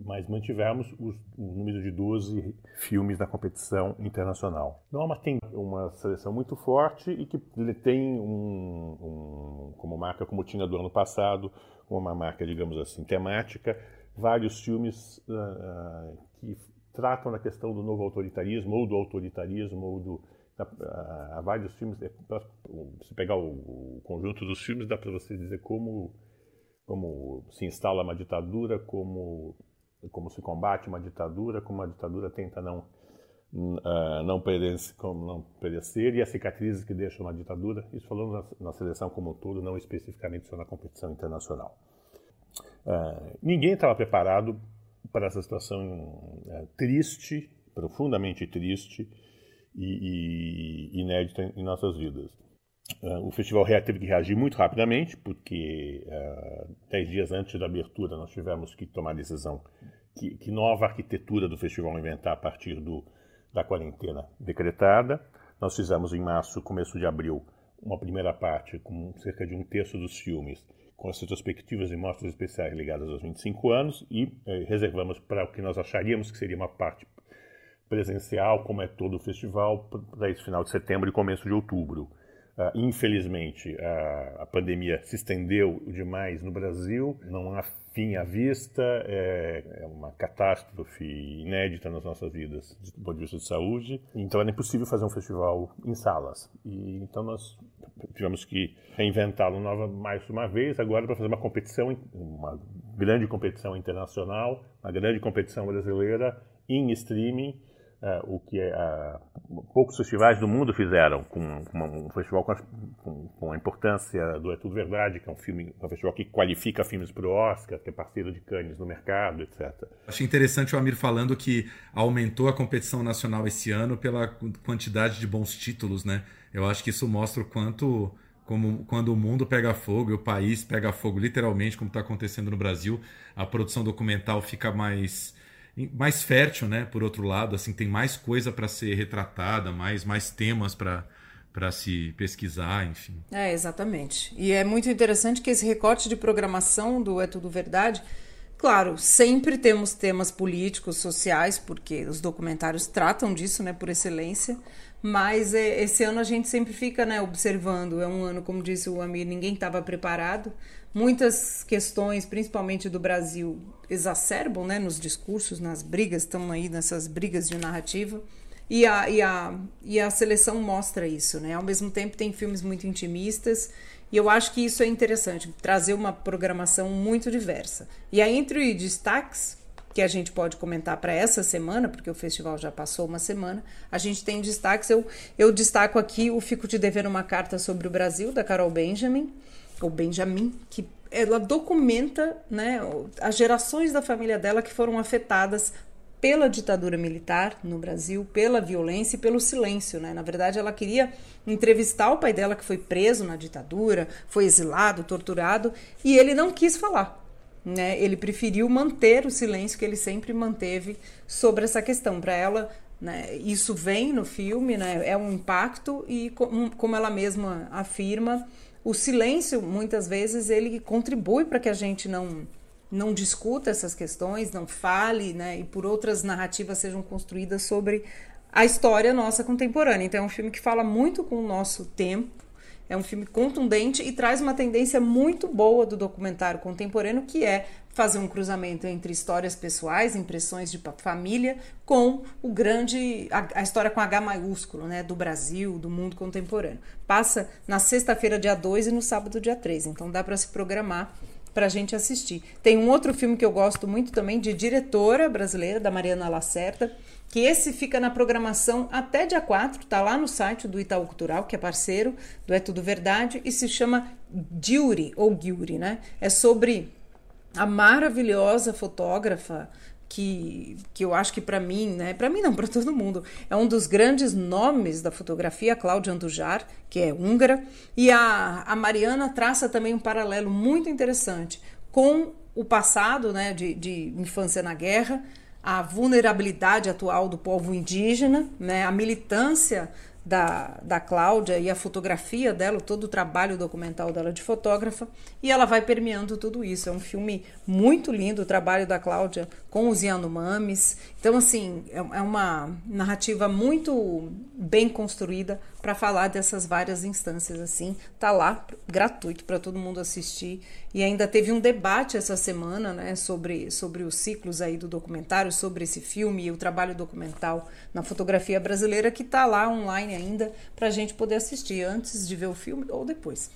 mas mantivemos os, o número de 12 filmes na competição internacional. Norma tem uma seleção muito forte e que tem um, um, como marca, como tinha do ano passado, uma marca, digamos assim, temática, vários filmes uh, que tratam da questão do novo autoritarismo, ou do autoritarismo, ou do. Há vários filmes, é, se pegar o, conjunto dos filmes, dá para você dizer como como se instala uma ditadura, como, como se combate uma ditadura, como a ditadura tenta não, uh, não, perecer, como não perecer, e as cicatrizes que deixa uma ditadura, isso falando na, na seleção como um todo, não especificamente só na competição internacional. Uh, ninguém estava preparado para essa situação uh, triste, profundamente triste e, e inédita em nossas vidas. Uh, o Festival teve que reagir muito rapidamente, porque uh, dez dias antes da abertura nós tivemos que tomar a decisão que, que nova arquitetura do festival inventar a partir do, da quarentena decretada. Nós fizemos em março, começo de abril, uma primeira parte com cerca de um terço dos filmes com as retrospectivas e mostras especiais ligadas aos 25 anos e eh, reservamos para o que nós acharíamos que seria uma parte presencial, como é todo o festival, para esse final de setembro e começo de outubro. Uh, infelizmente, uh, a pandemia se estendeu demais no Brasil, não há fim à vista, é, é, uma catástrofe inédita nas nossas vidas, do ponto de vista de saúde. Então era impossível fazer um festival em salas. E, então nós tivemos que reinventá-lo nova, mais uma vez, agora para fazer uma competição, uma grande competição internacional, uma grande competição brasileira em streaming o que é, poucos festivais do mundo fizeram, com, com um festival com a, com, com a, importância do É Tudo Verdade, que é um filme, um festival que qualifica filmes para o Oscar, que é parceiro de Cannes no mercado, etc. Achei interessante o Amir falando que aumentou a competição nacional esse ano pela quantidade de bons títulos, né? Eu acho que isso mostra o quanto como quando o mundo pega fogo e o país pega fogo, literalmente, como está acontecendo no Brasil, a produção documental fica mais mais fértil, né? Por outro lado, assim, tem mais coisa para ser retratada, mais, mais temas para para se pesquisar, enfim. É, exatamente. E é muito interessante que esse recorte de programação do É Tudo Verdade, claro, sempre temos temas políticos, sociais, porque os documentários tratam disso, né, por excelência, mas é, esse ano a gente sempre fica, né, observando, é um ano, como disse o Amir, ninguém estava preparado, muitas questões, principalmente do Brasil, exacerbam né, nos discursos, nas brigas, estão aí nessas brigas de narrativa. E a, e, a, e a seleção mostra isso, né? Ao mesmo tempo tem filmes muito intimistas e eu acho que isso é interessante, trazer uma programação muito diversa. E aí, entre destaques que a gente pode comentar para essa semana, porque o festival já passou uma semana, a gente tem destaques. Eu, eu destaco aqui o Fico te devendo uma carta sobre o Brasil, da Carol Benjamin, ou Benjamin, que ela documenta né, as gerações da família dela que foram afetadas pela ditadura militar no Brasil, pela violência e pelo silêncio. Né? Na verdade, ela queria entrevistar o pai dela, que foi preso na ditadura, foi exilado, torturado, e ele não quis falar. Né? Ele preferiu manter o silêncio que ele sempre manteve sobre essa questão. Para ela, né, isso vem no filme, né, é um impacto, e como ela mesma afirma, o silêncio, muitas vezes, ele contribui para que a gente não não discuta essas questões, não fale, né, e por outras narrativas sejam construídas sobre a história nossa contemporânea. Então é um filme que fala muito com o nosso tempo, é um filme contundente e traz uma tendência muito boa do documentário contemporâneo, que é fazer um cruzamento entre histórias pessoais, impressões de família, com o grande a, a, história com H maiúsculo, né, do Brasil, do mundo contemporâneo. Passa na sexta-feira, dia 2 e no sábado, dia 3. Então dá para se programar para a gente assistir. Tem um outro filme que eu gosto muito também de diretora brasileira, da Mariana Lacerda, que esse fica na programação até dia 4, tá lá no site do Itaú Cultural, que é parceiro do É Tudo Verdade, e se chama Gyuri, ou Gyuri, né? É sobre a maravilhosa fotógrafa que, que eu acho que para mim, né, para mim não, para todo mundo, é um dos grandes nomes da fotografia, Cláudia Andujar, que é húngara, e a, a Mariana traça também um paralelo muito interessante com o passado, né, de, de infância na guerra, a vulnerabilidade atual do povo indígena, né, a militância da, da Cláudia e a fotografia dela, todo o trabalho documental dela de fotógrafa, e ela vai permeando tudo isso. É um filme muito lindo, o trabalho da Cláudia com os Yanomamis. Então, assim, é, é uma narrativa muito bem construída para falar dessas várias instâncias, assim. Tá lá, gratuito para todo mundo assistir. E ainda teve um debate essa semana, né, sobre, sobre os ciclos aí do documentário, sobre esse filme e o trabalho documental na fotografia brasileira, que tá lá online ainda para a gente poder assistir antes de ver o filme ou depois.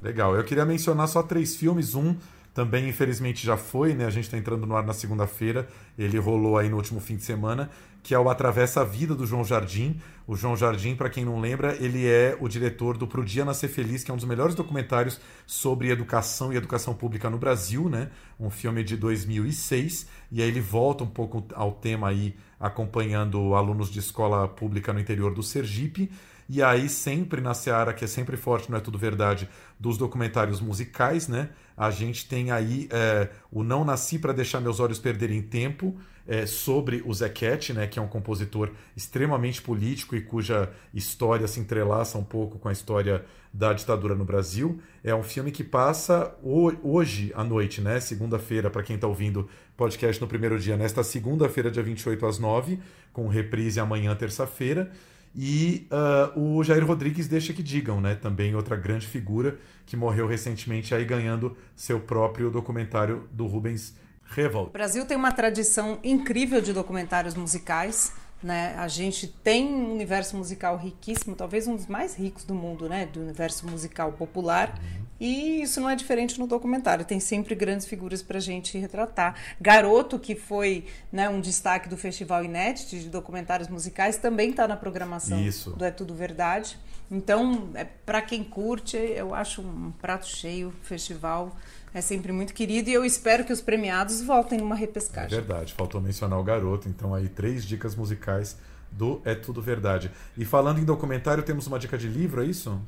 Legal. Eu queria mencionar só três filmes. Um também, infelizmente, já foi, né? A gente está entrando no ar na segunda-feira. Ele rolou aí no último fim de semana, que é o Atravessa a Vida do João Jardim. O João Jardim, para quem não lembra, ele é o diretor do Pro Dia Nascer Feliz, que é um dos melhores documentários sobre educação e educação pública no Brasil, né? Um filme de 2006. E aí ele volta um pouco ao tema aí, acompanhando alunos de escola pública no interior do Sergipe. E aí, sempre na seara, que é sempre forte, não é tudo verdade, dos documentários musicais, né? A gente tem aí é, o Não Nasci para Deixar Meus Olhos Perderem Tempo, é, sobre o Zequete, né, que é um compositor extremamente político e cuja história se entrelaça um pouco com a história da ditadura no Brasil. É um filme que passa hoje à noite, né, segunda-feira, para quem está ouvindo podcast no primeiro dia, nesta segunda-feira, dia 28 às 9, com reprise amanhã, terça-feira. E uh, o Jair Rodrigues deixa que digam, né? Também outra grande figura que morreu recentemente aí ganhando seu próprio documentário do Rubens Revolt. O Brasil tem uma tradição incrível de documentários musicais. Né? A gente tem um universo musical riquíssimo, talvez um dos mais ricos do mundo, né? do universo musical popular. Uhum. E isso não é diferente no documentário. Tem sempre grandes figuras para a gente retratar. Garoto, que foi né, um destaque do Festival Inédito de documentários musicais, também está na programação isso. do É Tudo Verdade. Então, é, para quem curte, eu acho um prato cheio, festival é sempre muito querido e eu espero que os premiados voltem numa repescagem. É verdade, faltou mencionar o garoto, então aí três dicas musicais do É Tudo Verdade. E falando em documentário, temos uma dica de livro, é isso?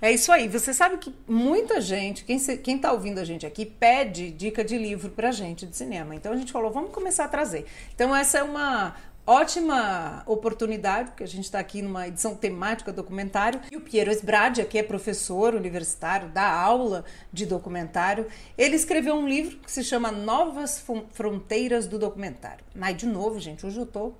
É isso aí. Você sabe que muita gente, quem está ouvindo a gente aqui, pede dica de livro para gente de cinema. Então a gente falou, vamos começar a trazer. Então essa é uma, ótima oportunidade, porque a gente está aqui numa edição temática documentário. E o Piero Esbradia, que é professor universitário, dá aula de documentário, ele escreveu um livro que se chama Novas Fronteiras do Documentário. Mas, de novo, gente, hoje eu estou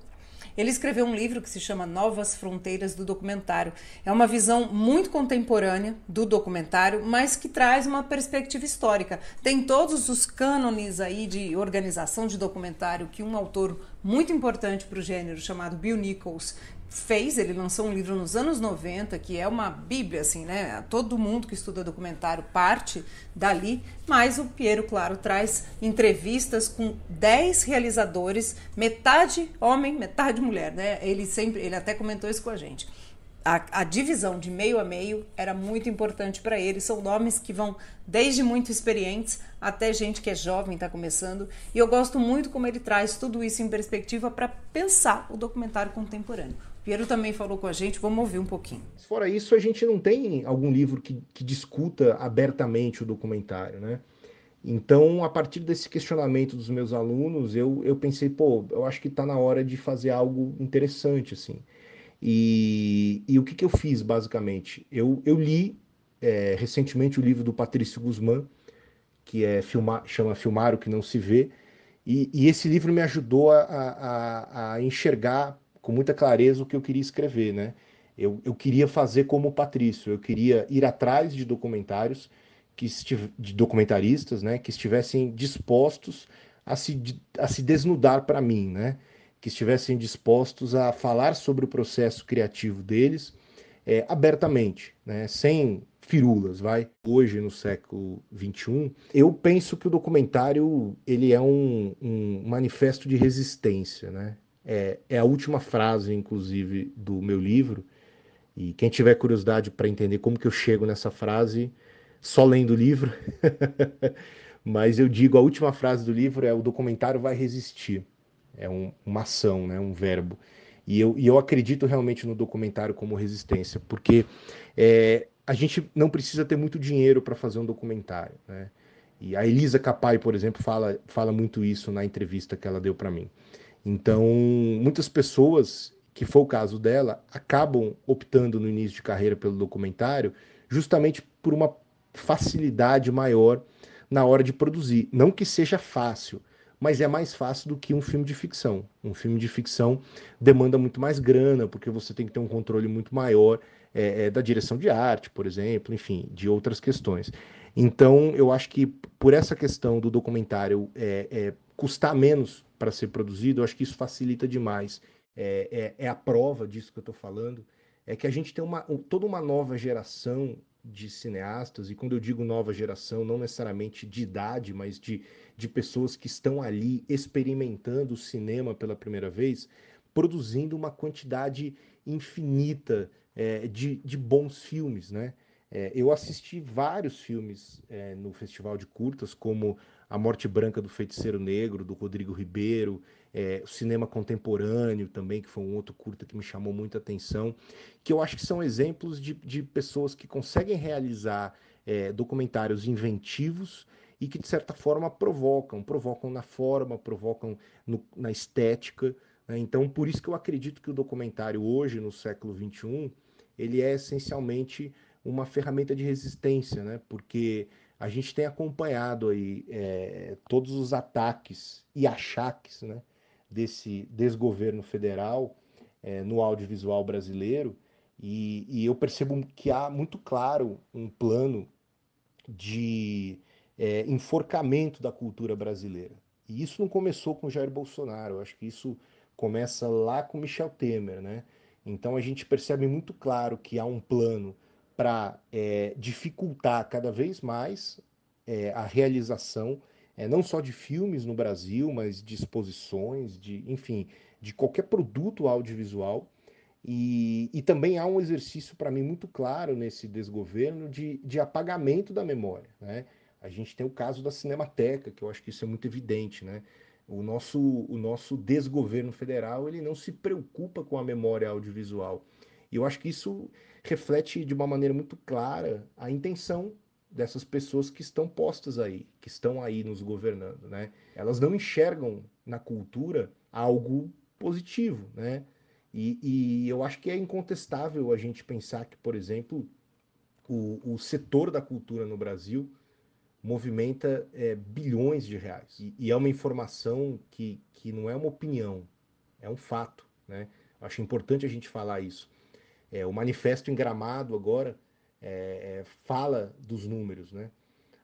ele escreveu um livro que se chama Novas Fronteiras do Documentário. É uma visão muito contemporânea do documentário, mas que traz uma perspectiva histórica. Tem todos os cânones aí de organização de documentário que um autor muito importante para o gênero chamado Bill Nichols fez, ele lançou um livro nos anos 90, que é uma bíblia, assim, né? Todo mundo que estuda documentário parte dali, mas o Piero, claro, traz entrevistas com 10 realizadores, metade homem, metade mulher, né? Ele sempre, ele até comentou isso com a gente. A, a divisão de meio a meio era muito importante para ele. São nomes que vão desde muito experientes até gente que é jovem, está começando. E eu gosto muito como ele traz tudo isso em perspectiva para pensar o documentário contemporâneo. Piero também falou com a gente, vamos ouvir um pouquinho. Fora isso, a gente não tem algum livro que, que discuta abertamente o documentário, né? Então, a partir desse questionamento dos meus alunos, eu, eu pensei, pô, eu acho que está na hora de fazer algo interessante, assim. E, e o que, que eu fiz, basicamente? Eu, eu li é, recentemente o livro do Patrício Guzmán, que é filmar, chama Filmar o que não se vê, e, e esse livro me ajudou a, a, a enxergar com muita clareza o que eu queria escrever, né? Eu, eu queria fazer como o Patrício, eu queria ir atrás de documentários, que de documentaristas, né, que estivessem dispostos a se, a se desnudar para mim, né? Que estivessem dispostos a falar sobre o processo criativo deles é, abertamente, né? Sem firulas, vai. Hoje, no século XXI, eu penso que o documentário ele é um, um manifesto de resistência, né? É, é a última frase, inclusive, do meu livro. E quem tiver curiosidade para entender como que eu chego nessa frase, só lendo o livro. Mas eu digo, a última frase do livro é o documentário vai resistir. É um, uma ação, né? um verbo. E eu, e eu acredito realmente no documentário como resistência, porque é, a gente não precisa ter muito dinheiro para fazer um documentário. Né? E a Elisa Capai, por exemplo, fala, fala muito isso na entrevista que ela deu para mim. Então, muitas pessoas, que foi o caso dela, acabam optando no início de carreira pelo documentário justamente por uma facilidade maior na hora de produzir. Não que seja fácil, mas é mais fácil do que um filme de ficção. Um filme de ficção demanda muito mais grana, porque você tem que ter um controle muito maior é, é, da direção de arte, por exemplo, enfim, de outras questões. Então, eu acho que por essa questão do documentário é, é custar menos para ser produzido, eu acho que isso facilita demais. É, é, é a prova disso que eu estou falando, é que a gente tem uma, toda uma nova geração de cineastas, e quando eu digo nova geração, não necessariamente de idade, mas de, de pessoas que estão ali experimentando o cinema pela primeira vez, produzindo uma quantidade infinita é, de, de bons filmes, né? É, eu assisti vários filmes é, no Festival de Curtas, como A Morte Branca do Feiticeiro Negro, do Rodrigo Ribeiro, é, o Cinema Contemporâneo também, que foi um outro curta que me chamou muita atenção, que eu acho que são exemplos de, de pessoas que conseguem realizar é, documentários inventivos e que, de certa forma, provocam, provocam na forma, provocam no, na estética. Né? Então, por isso que eu acredito que o documentário hoje, no século XXI, ele é essencialmente uma ferramenta de resistência, né? Porque a gente tem acompanhado aí é, todos os ataques e achaques, né? Desse desgoverno federal é, no audiovisual brasileiro e, e, eu percebo que há muito claro um plano de é, enforcamento da cultura brasileira. E isso não começou com Jair Bolsonaro, eu acho que isso começa lá com Michel Temer, né? Então a gente percebe muito claro que há um plano para é, dificultar cada vez mais é, a realização, é, não só de filmes no Brasil, mas de exposições, de, enfim, de qualquer produto audiovisual. E, e também há um exercício, para mim, muito claro nesse desgoverno de, de apagamento da memória. Né? A gente tem o caso da Cinemateca, que eu acho que isso é muito evidente. Né? O, nosso, o nosso desgoverno federal ele não se preocupa com a memória audiovisual. E eu acho que isso reflete de uma maneira muito clara a intenção dessas pessoas que estão postas aí, que estão aí nos governando, né? Elas não enxergam na cultura algo positivo, né? E, e eu acho que é incontestável a gente pensar que, por exemplo, o, o setor da cultura no Brasil movimenta é, bilhões de reais. E, e, é uma informação que, que não é uma opinião, é um fato, né? Acho importante a gente falar isso. É, o manifesto em Gramado agora é, é, fala dos números, né?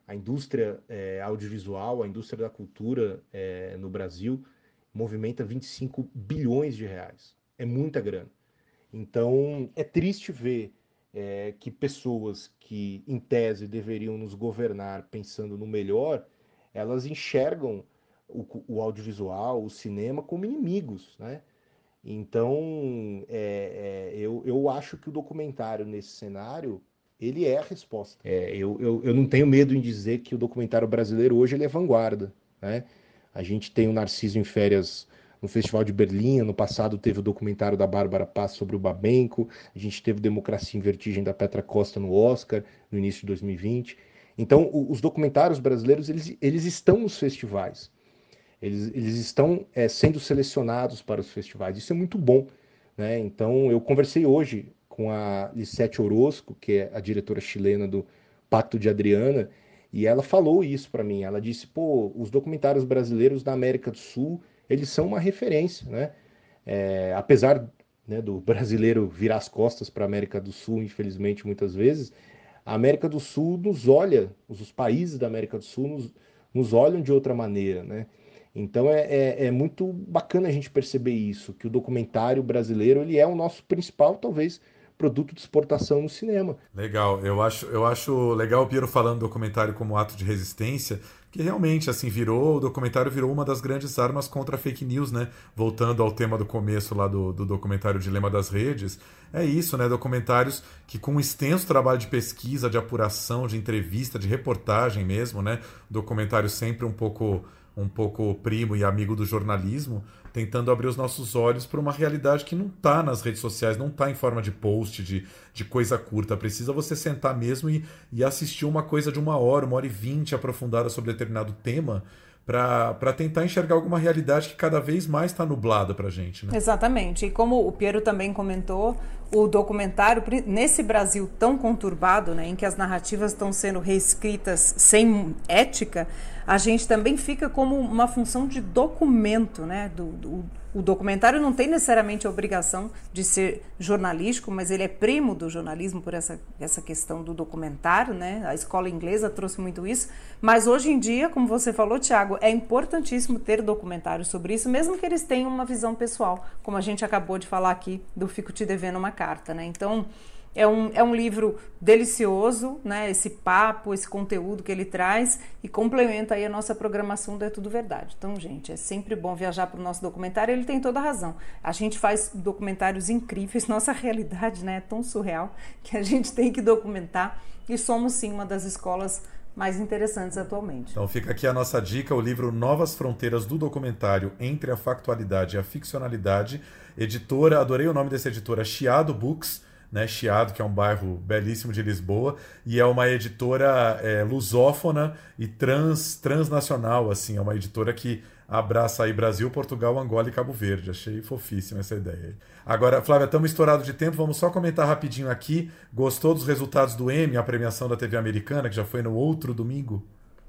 A indústria é, audiovisual, a indústria da cultura é, no Brasil movimenta 25 bilhões de reais. É muita grana. Então é triste ver é, que pessoas que, em tese, deveriam nos governar pensando no melhor, elas enxergam o, o audiovisual, o cinema como inimigos, né? Então, é, é, eu, eu acho que o documentário nesse cenário ele é a resposta. É, eu, eu, eu não tenho medo em dizer que o documentário brasileiro hoje ele é vanguarda. Né? A gente tem o Narciso em Férias no Festival de Berlim, no passado teve o documentário da Bárbara Paz sobre o Babenco, a gente teve Democracia em Vertigem da Petra Costa no Oscar, no início de 2020. Então, os documentários brasileiros, eles, eles estão nos festivais. Eles, eles estão é, sendo selecionados para os festivais. Isso é muito bom. Né? Então, eu conversei hoje com a Lisette Orozco, que é a diretora chilena do Pacto de Adriana, e ela falou isso para mim. Ela disse: pô, os documentários brasileiros da América do Sul, eles são uma referência, né? É, apesar né, do brasileiro virar as costas para a América do Sul, infelizmente, muitas vezes, a América do Sul nos olha, os países da América do Sul nos, nos olham de outra maneira, né? Então é, é, é, muito bacana a gente perceber isso, que o documentário brasileiro ele é o nosso principal, talvez, produto de exportação no cinema. Legal, eu acho, eu acho legal o Piero falando do documentário como ato de resistência, que realmente assim virou, o documentário virou uma das grandes armas contra a fake news, né? Voltando ao tema do começo lá do, do documentário Dilema das Redes, é isso, né? Documentários que com um extenso trabalho de pesquisa, de apuração, de entrevista, de reportagem mesmo, né? Documentário sempre um pouco um pouco primo e amigo do jornalismo, tentando abrir os nossos olhos para uma realidade que não está nas redes sociais, não está em forma de post, de, de coisa curta. Precisa você sentar mesmo e, e assistir uma coisa de uma hora, uma hora e vinte aprofundada sobre determinado tema para tentar enxergar alguma realidade que cada vez mais está nublada para a gente. Né? Exatamente. E como o Piero também comentou, o documentário, nesse Brasil tão conturbado, né, em que as narrativas estão sendo reescritas sem ética, a gente também fica como uma função de documento, né? Do, do, o documentário não tem necessariamente a obrigação de ser jornalístico, mas ele é primo do jornalismo por essa, essa questão do documentário, né? A escola inglesa trouxe muito isso. Mas hoje em dia, como você falou, Tiago, é importantíssimo ter documentários sobre isso, mesmo que eles tenham uma visão pessoal, como a gente acabou de falar aqui do Fico Te Devendo uma Carta, né? Então, É um, é um livro delicioso, né? Esse papo, esse conteúdo que ele traz e complementa aí a nossa programação do É Tudo Verdade. Então, gente, é sempre bom viajar para o nosso documentário. Ele tem toda a razão. A gente faz documentários incríveis. Nossa realidade, né, é tão surreal que a gente tem que documentar. E somos sim uma das escolas mais interessantes atualmente. Então fica aqui a nossa dica, o livro Novas Fronteiras do Documentário Entre a Factualidade e a Ficcionalidade. Editora, adorei o nome dessa editora, Chiado Books né, Chiado, que é um bairro belíssimo de Lisboa, e é uma editora é, lusófona e trans, transnacional, assim, é uma editora que abraça aí Brasil, Portugal, Angola e Cabo Verde. Achei fofíssima essa ideia. Agora, Flávia, estamos estourados de tempo, vamos só comentar rapidinho aqui. Gostou dos resultados do Emmy, a premiação da TV americana, que já foi no outro domingo?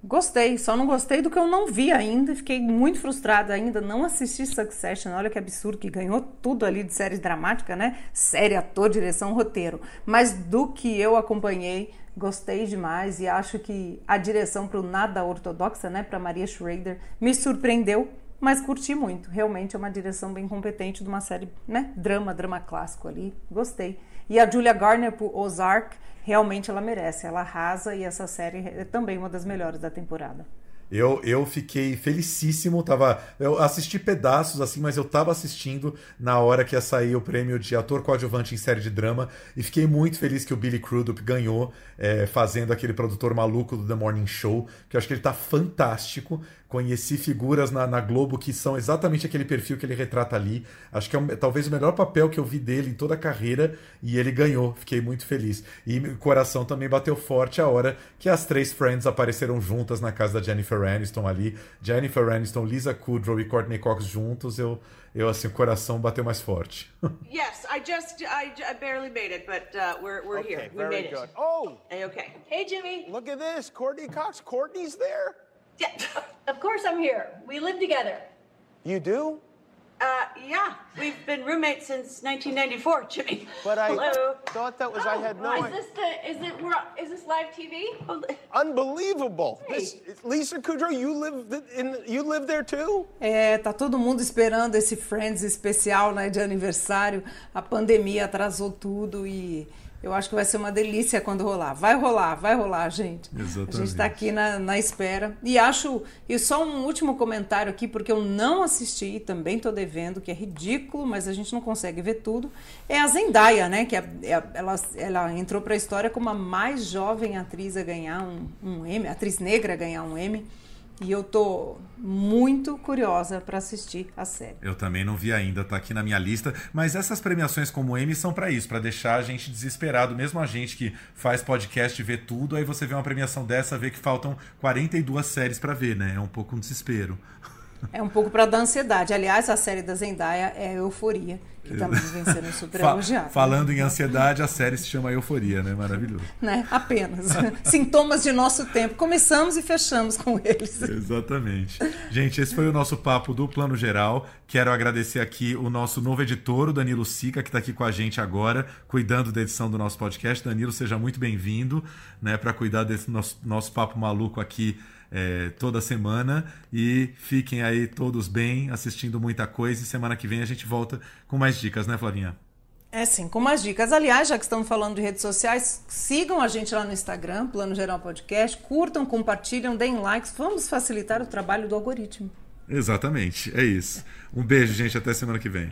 Gostei, só não gostei do que eu não vi ainda. Fiquei muito frustrada ainda. Não assisti Succession. Olha que absurdo que ganhou tudo ali de série dramática, né? Série, ator, direção, roteiro. Mas do que eu acompanhei, gostei demais e acho que a direção para o nada ortodoxa, né? Para Maria Schrader, me surpreendeu. Mas curti muito. Realmente é uma direção bem competente de uma série, né? Drama, drama clássico ali. Gostei. E a Julia Garner por Ozark realmente ela merece. Ela arrasa e essa série é também uma das melhores da temporada. Eu, eu fiquei felicíssimo, tava, eu assisti pedaços assim, mas eu tava assistindo na hora que ia sair o prêmio de ator coadjuvante em série de drama e fiquei muito feliz que o Billy Crudup ganhou é, fazendo aquele produtor maluco do The Morning Show, que eu acho que ele tá fantástico. Conheci figuras na, na Globo que são exatamente aquele perfil que ele retrata ali. Acho que é um, talvez o melhor papel que eu vi dele em toda a carreira e ele ganhou. Fiquei muito feliz. E o coração também bateu forte a hora que as três Friends apareceram juntas na casa da Jennifer Aniston ali. Jennifer Aniston, Lisa Kudrow e Courtney Cox juntos. Eu, eu assim, o coração bateu mais forte. yes, I just, I, I barely made it, but uh, we're, we're okay, here. We made good. it. Oh! okay. Hey, Jimmy. Look at this. Courtney Cox. Courtney's there? Yeah, of course I'm here. We live together. You do? Uh, yeah. We've been roommates since 1994, Jimmy. But I Hello. thought that was I had no Is this the, is it, we're, is this live TV? Unbelievable. This, Lisa Kudrow, you live in you live there too? É, tá todo mundo esperando esse Friends especial, né, de aniversário. A pandemia atrasou tudo e eu acho que vai ser uma delícia quando rolar. Vai rolar, vai rolar, gente. Exatamente. A gente está aqui na, na espera. E acho. E só um último comentário aqui, porque eu não assisti, também tô devendo, que é ridículo, mas a gente não consegue ver tudo. É a Zendaya, né? Que é, é, ela, ela entrou para a história como a mais jovem atriz a ganhar um, um Emmy, atriz negra a ganhar um Emmy. E eu tô muito curiosa para assistir a série. Eu também não vi ainda, tá aqui na minha lista. Mas essas premiações como Emmy são para isso, para deixar a gente desesperado, mesmo a gente que faz podcast e vê tudo, aí você vê uma premiação dessa, vê que faltam 42 séries para ver, né? É um pouco um desespero. É um pouco para dar ansiedade. Aliás, a série da Zendaya é Euforia, que também vem sendo super Fa elogiada. Falando em ansiedade, a série se chama Euforia, né? Maravilhoso. Né? Apenas. Sintomas de nosso tempo. Começamos e fechamos com eles. Exatamente. Gente, esse foi o nosso papo do Plano Geral. Quero agradecer aqui o nosso novo editor, o Danilo Sica, que está aqui com a gente agora, cuidando da edição do nosso podcast. Danilo, seja muito bem-vindo, né, para cuidar desse nosso, nosso papo maluco aqui é, toda semana. E fiquem aí todos bem, assistindo muita coisa. E semana que vem a gente volta com mais dicas, né, Flavinha? É sim, com mais dicas. Aliás, já que estamos falando de redes sociais, sigam a gente lá no Instagram, Plano Geral Podcast, curtam, compartilham, deem likes. Vamos facilitar o trabalho do algoritmo. Exatamente, é isso. Um beijo, gente. Até semana que vem.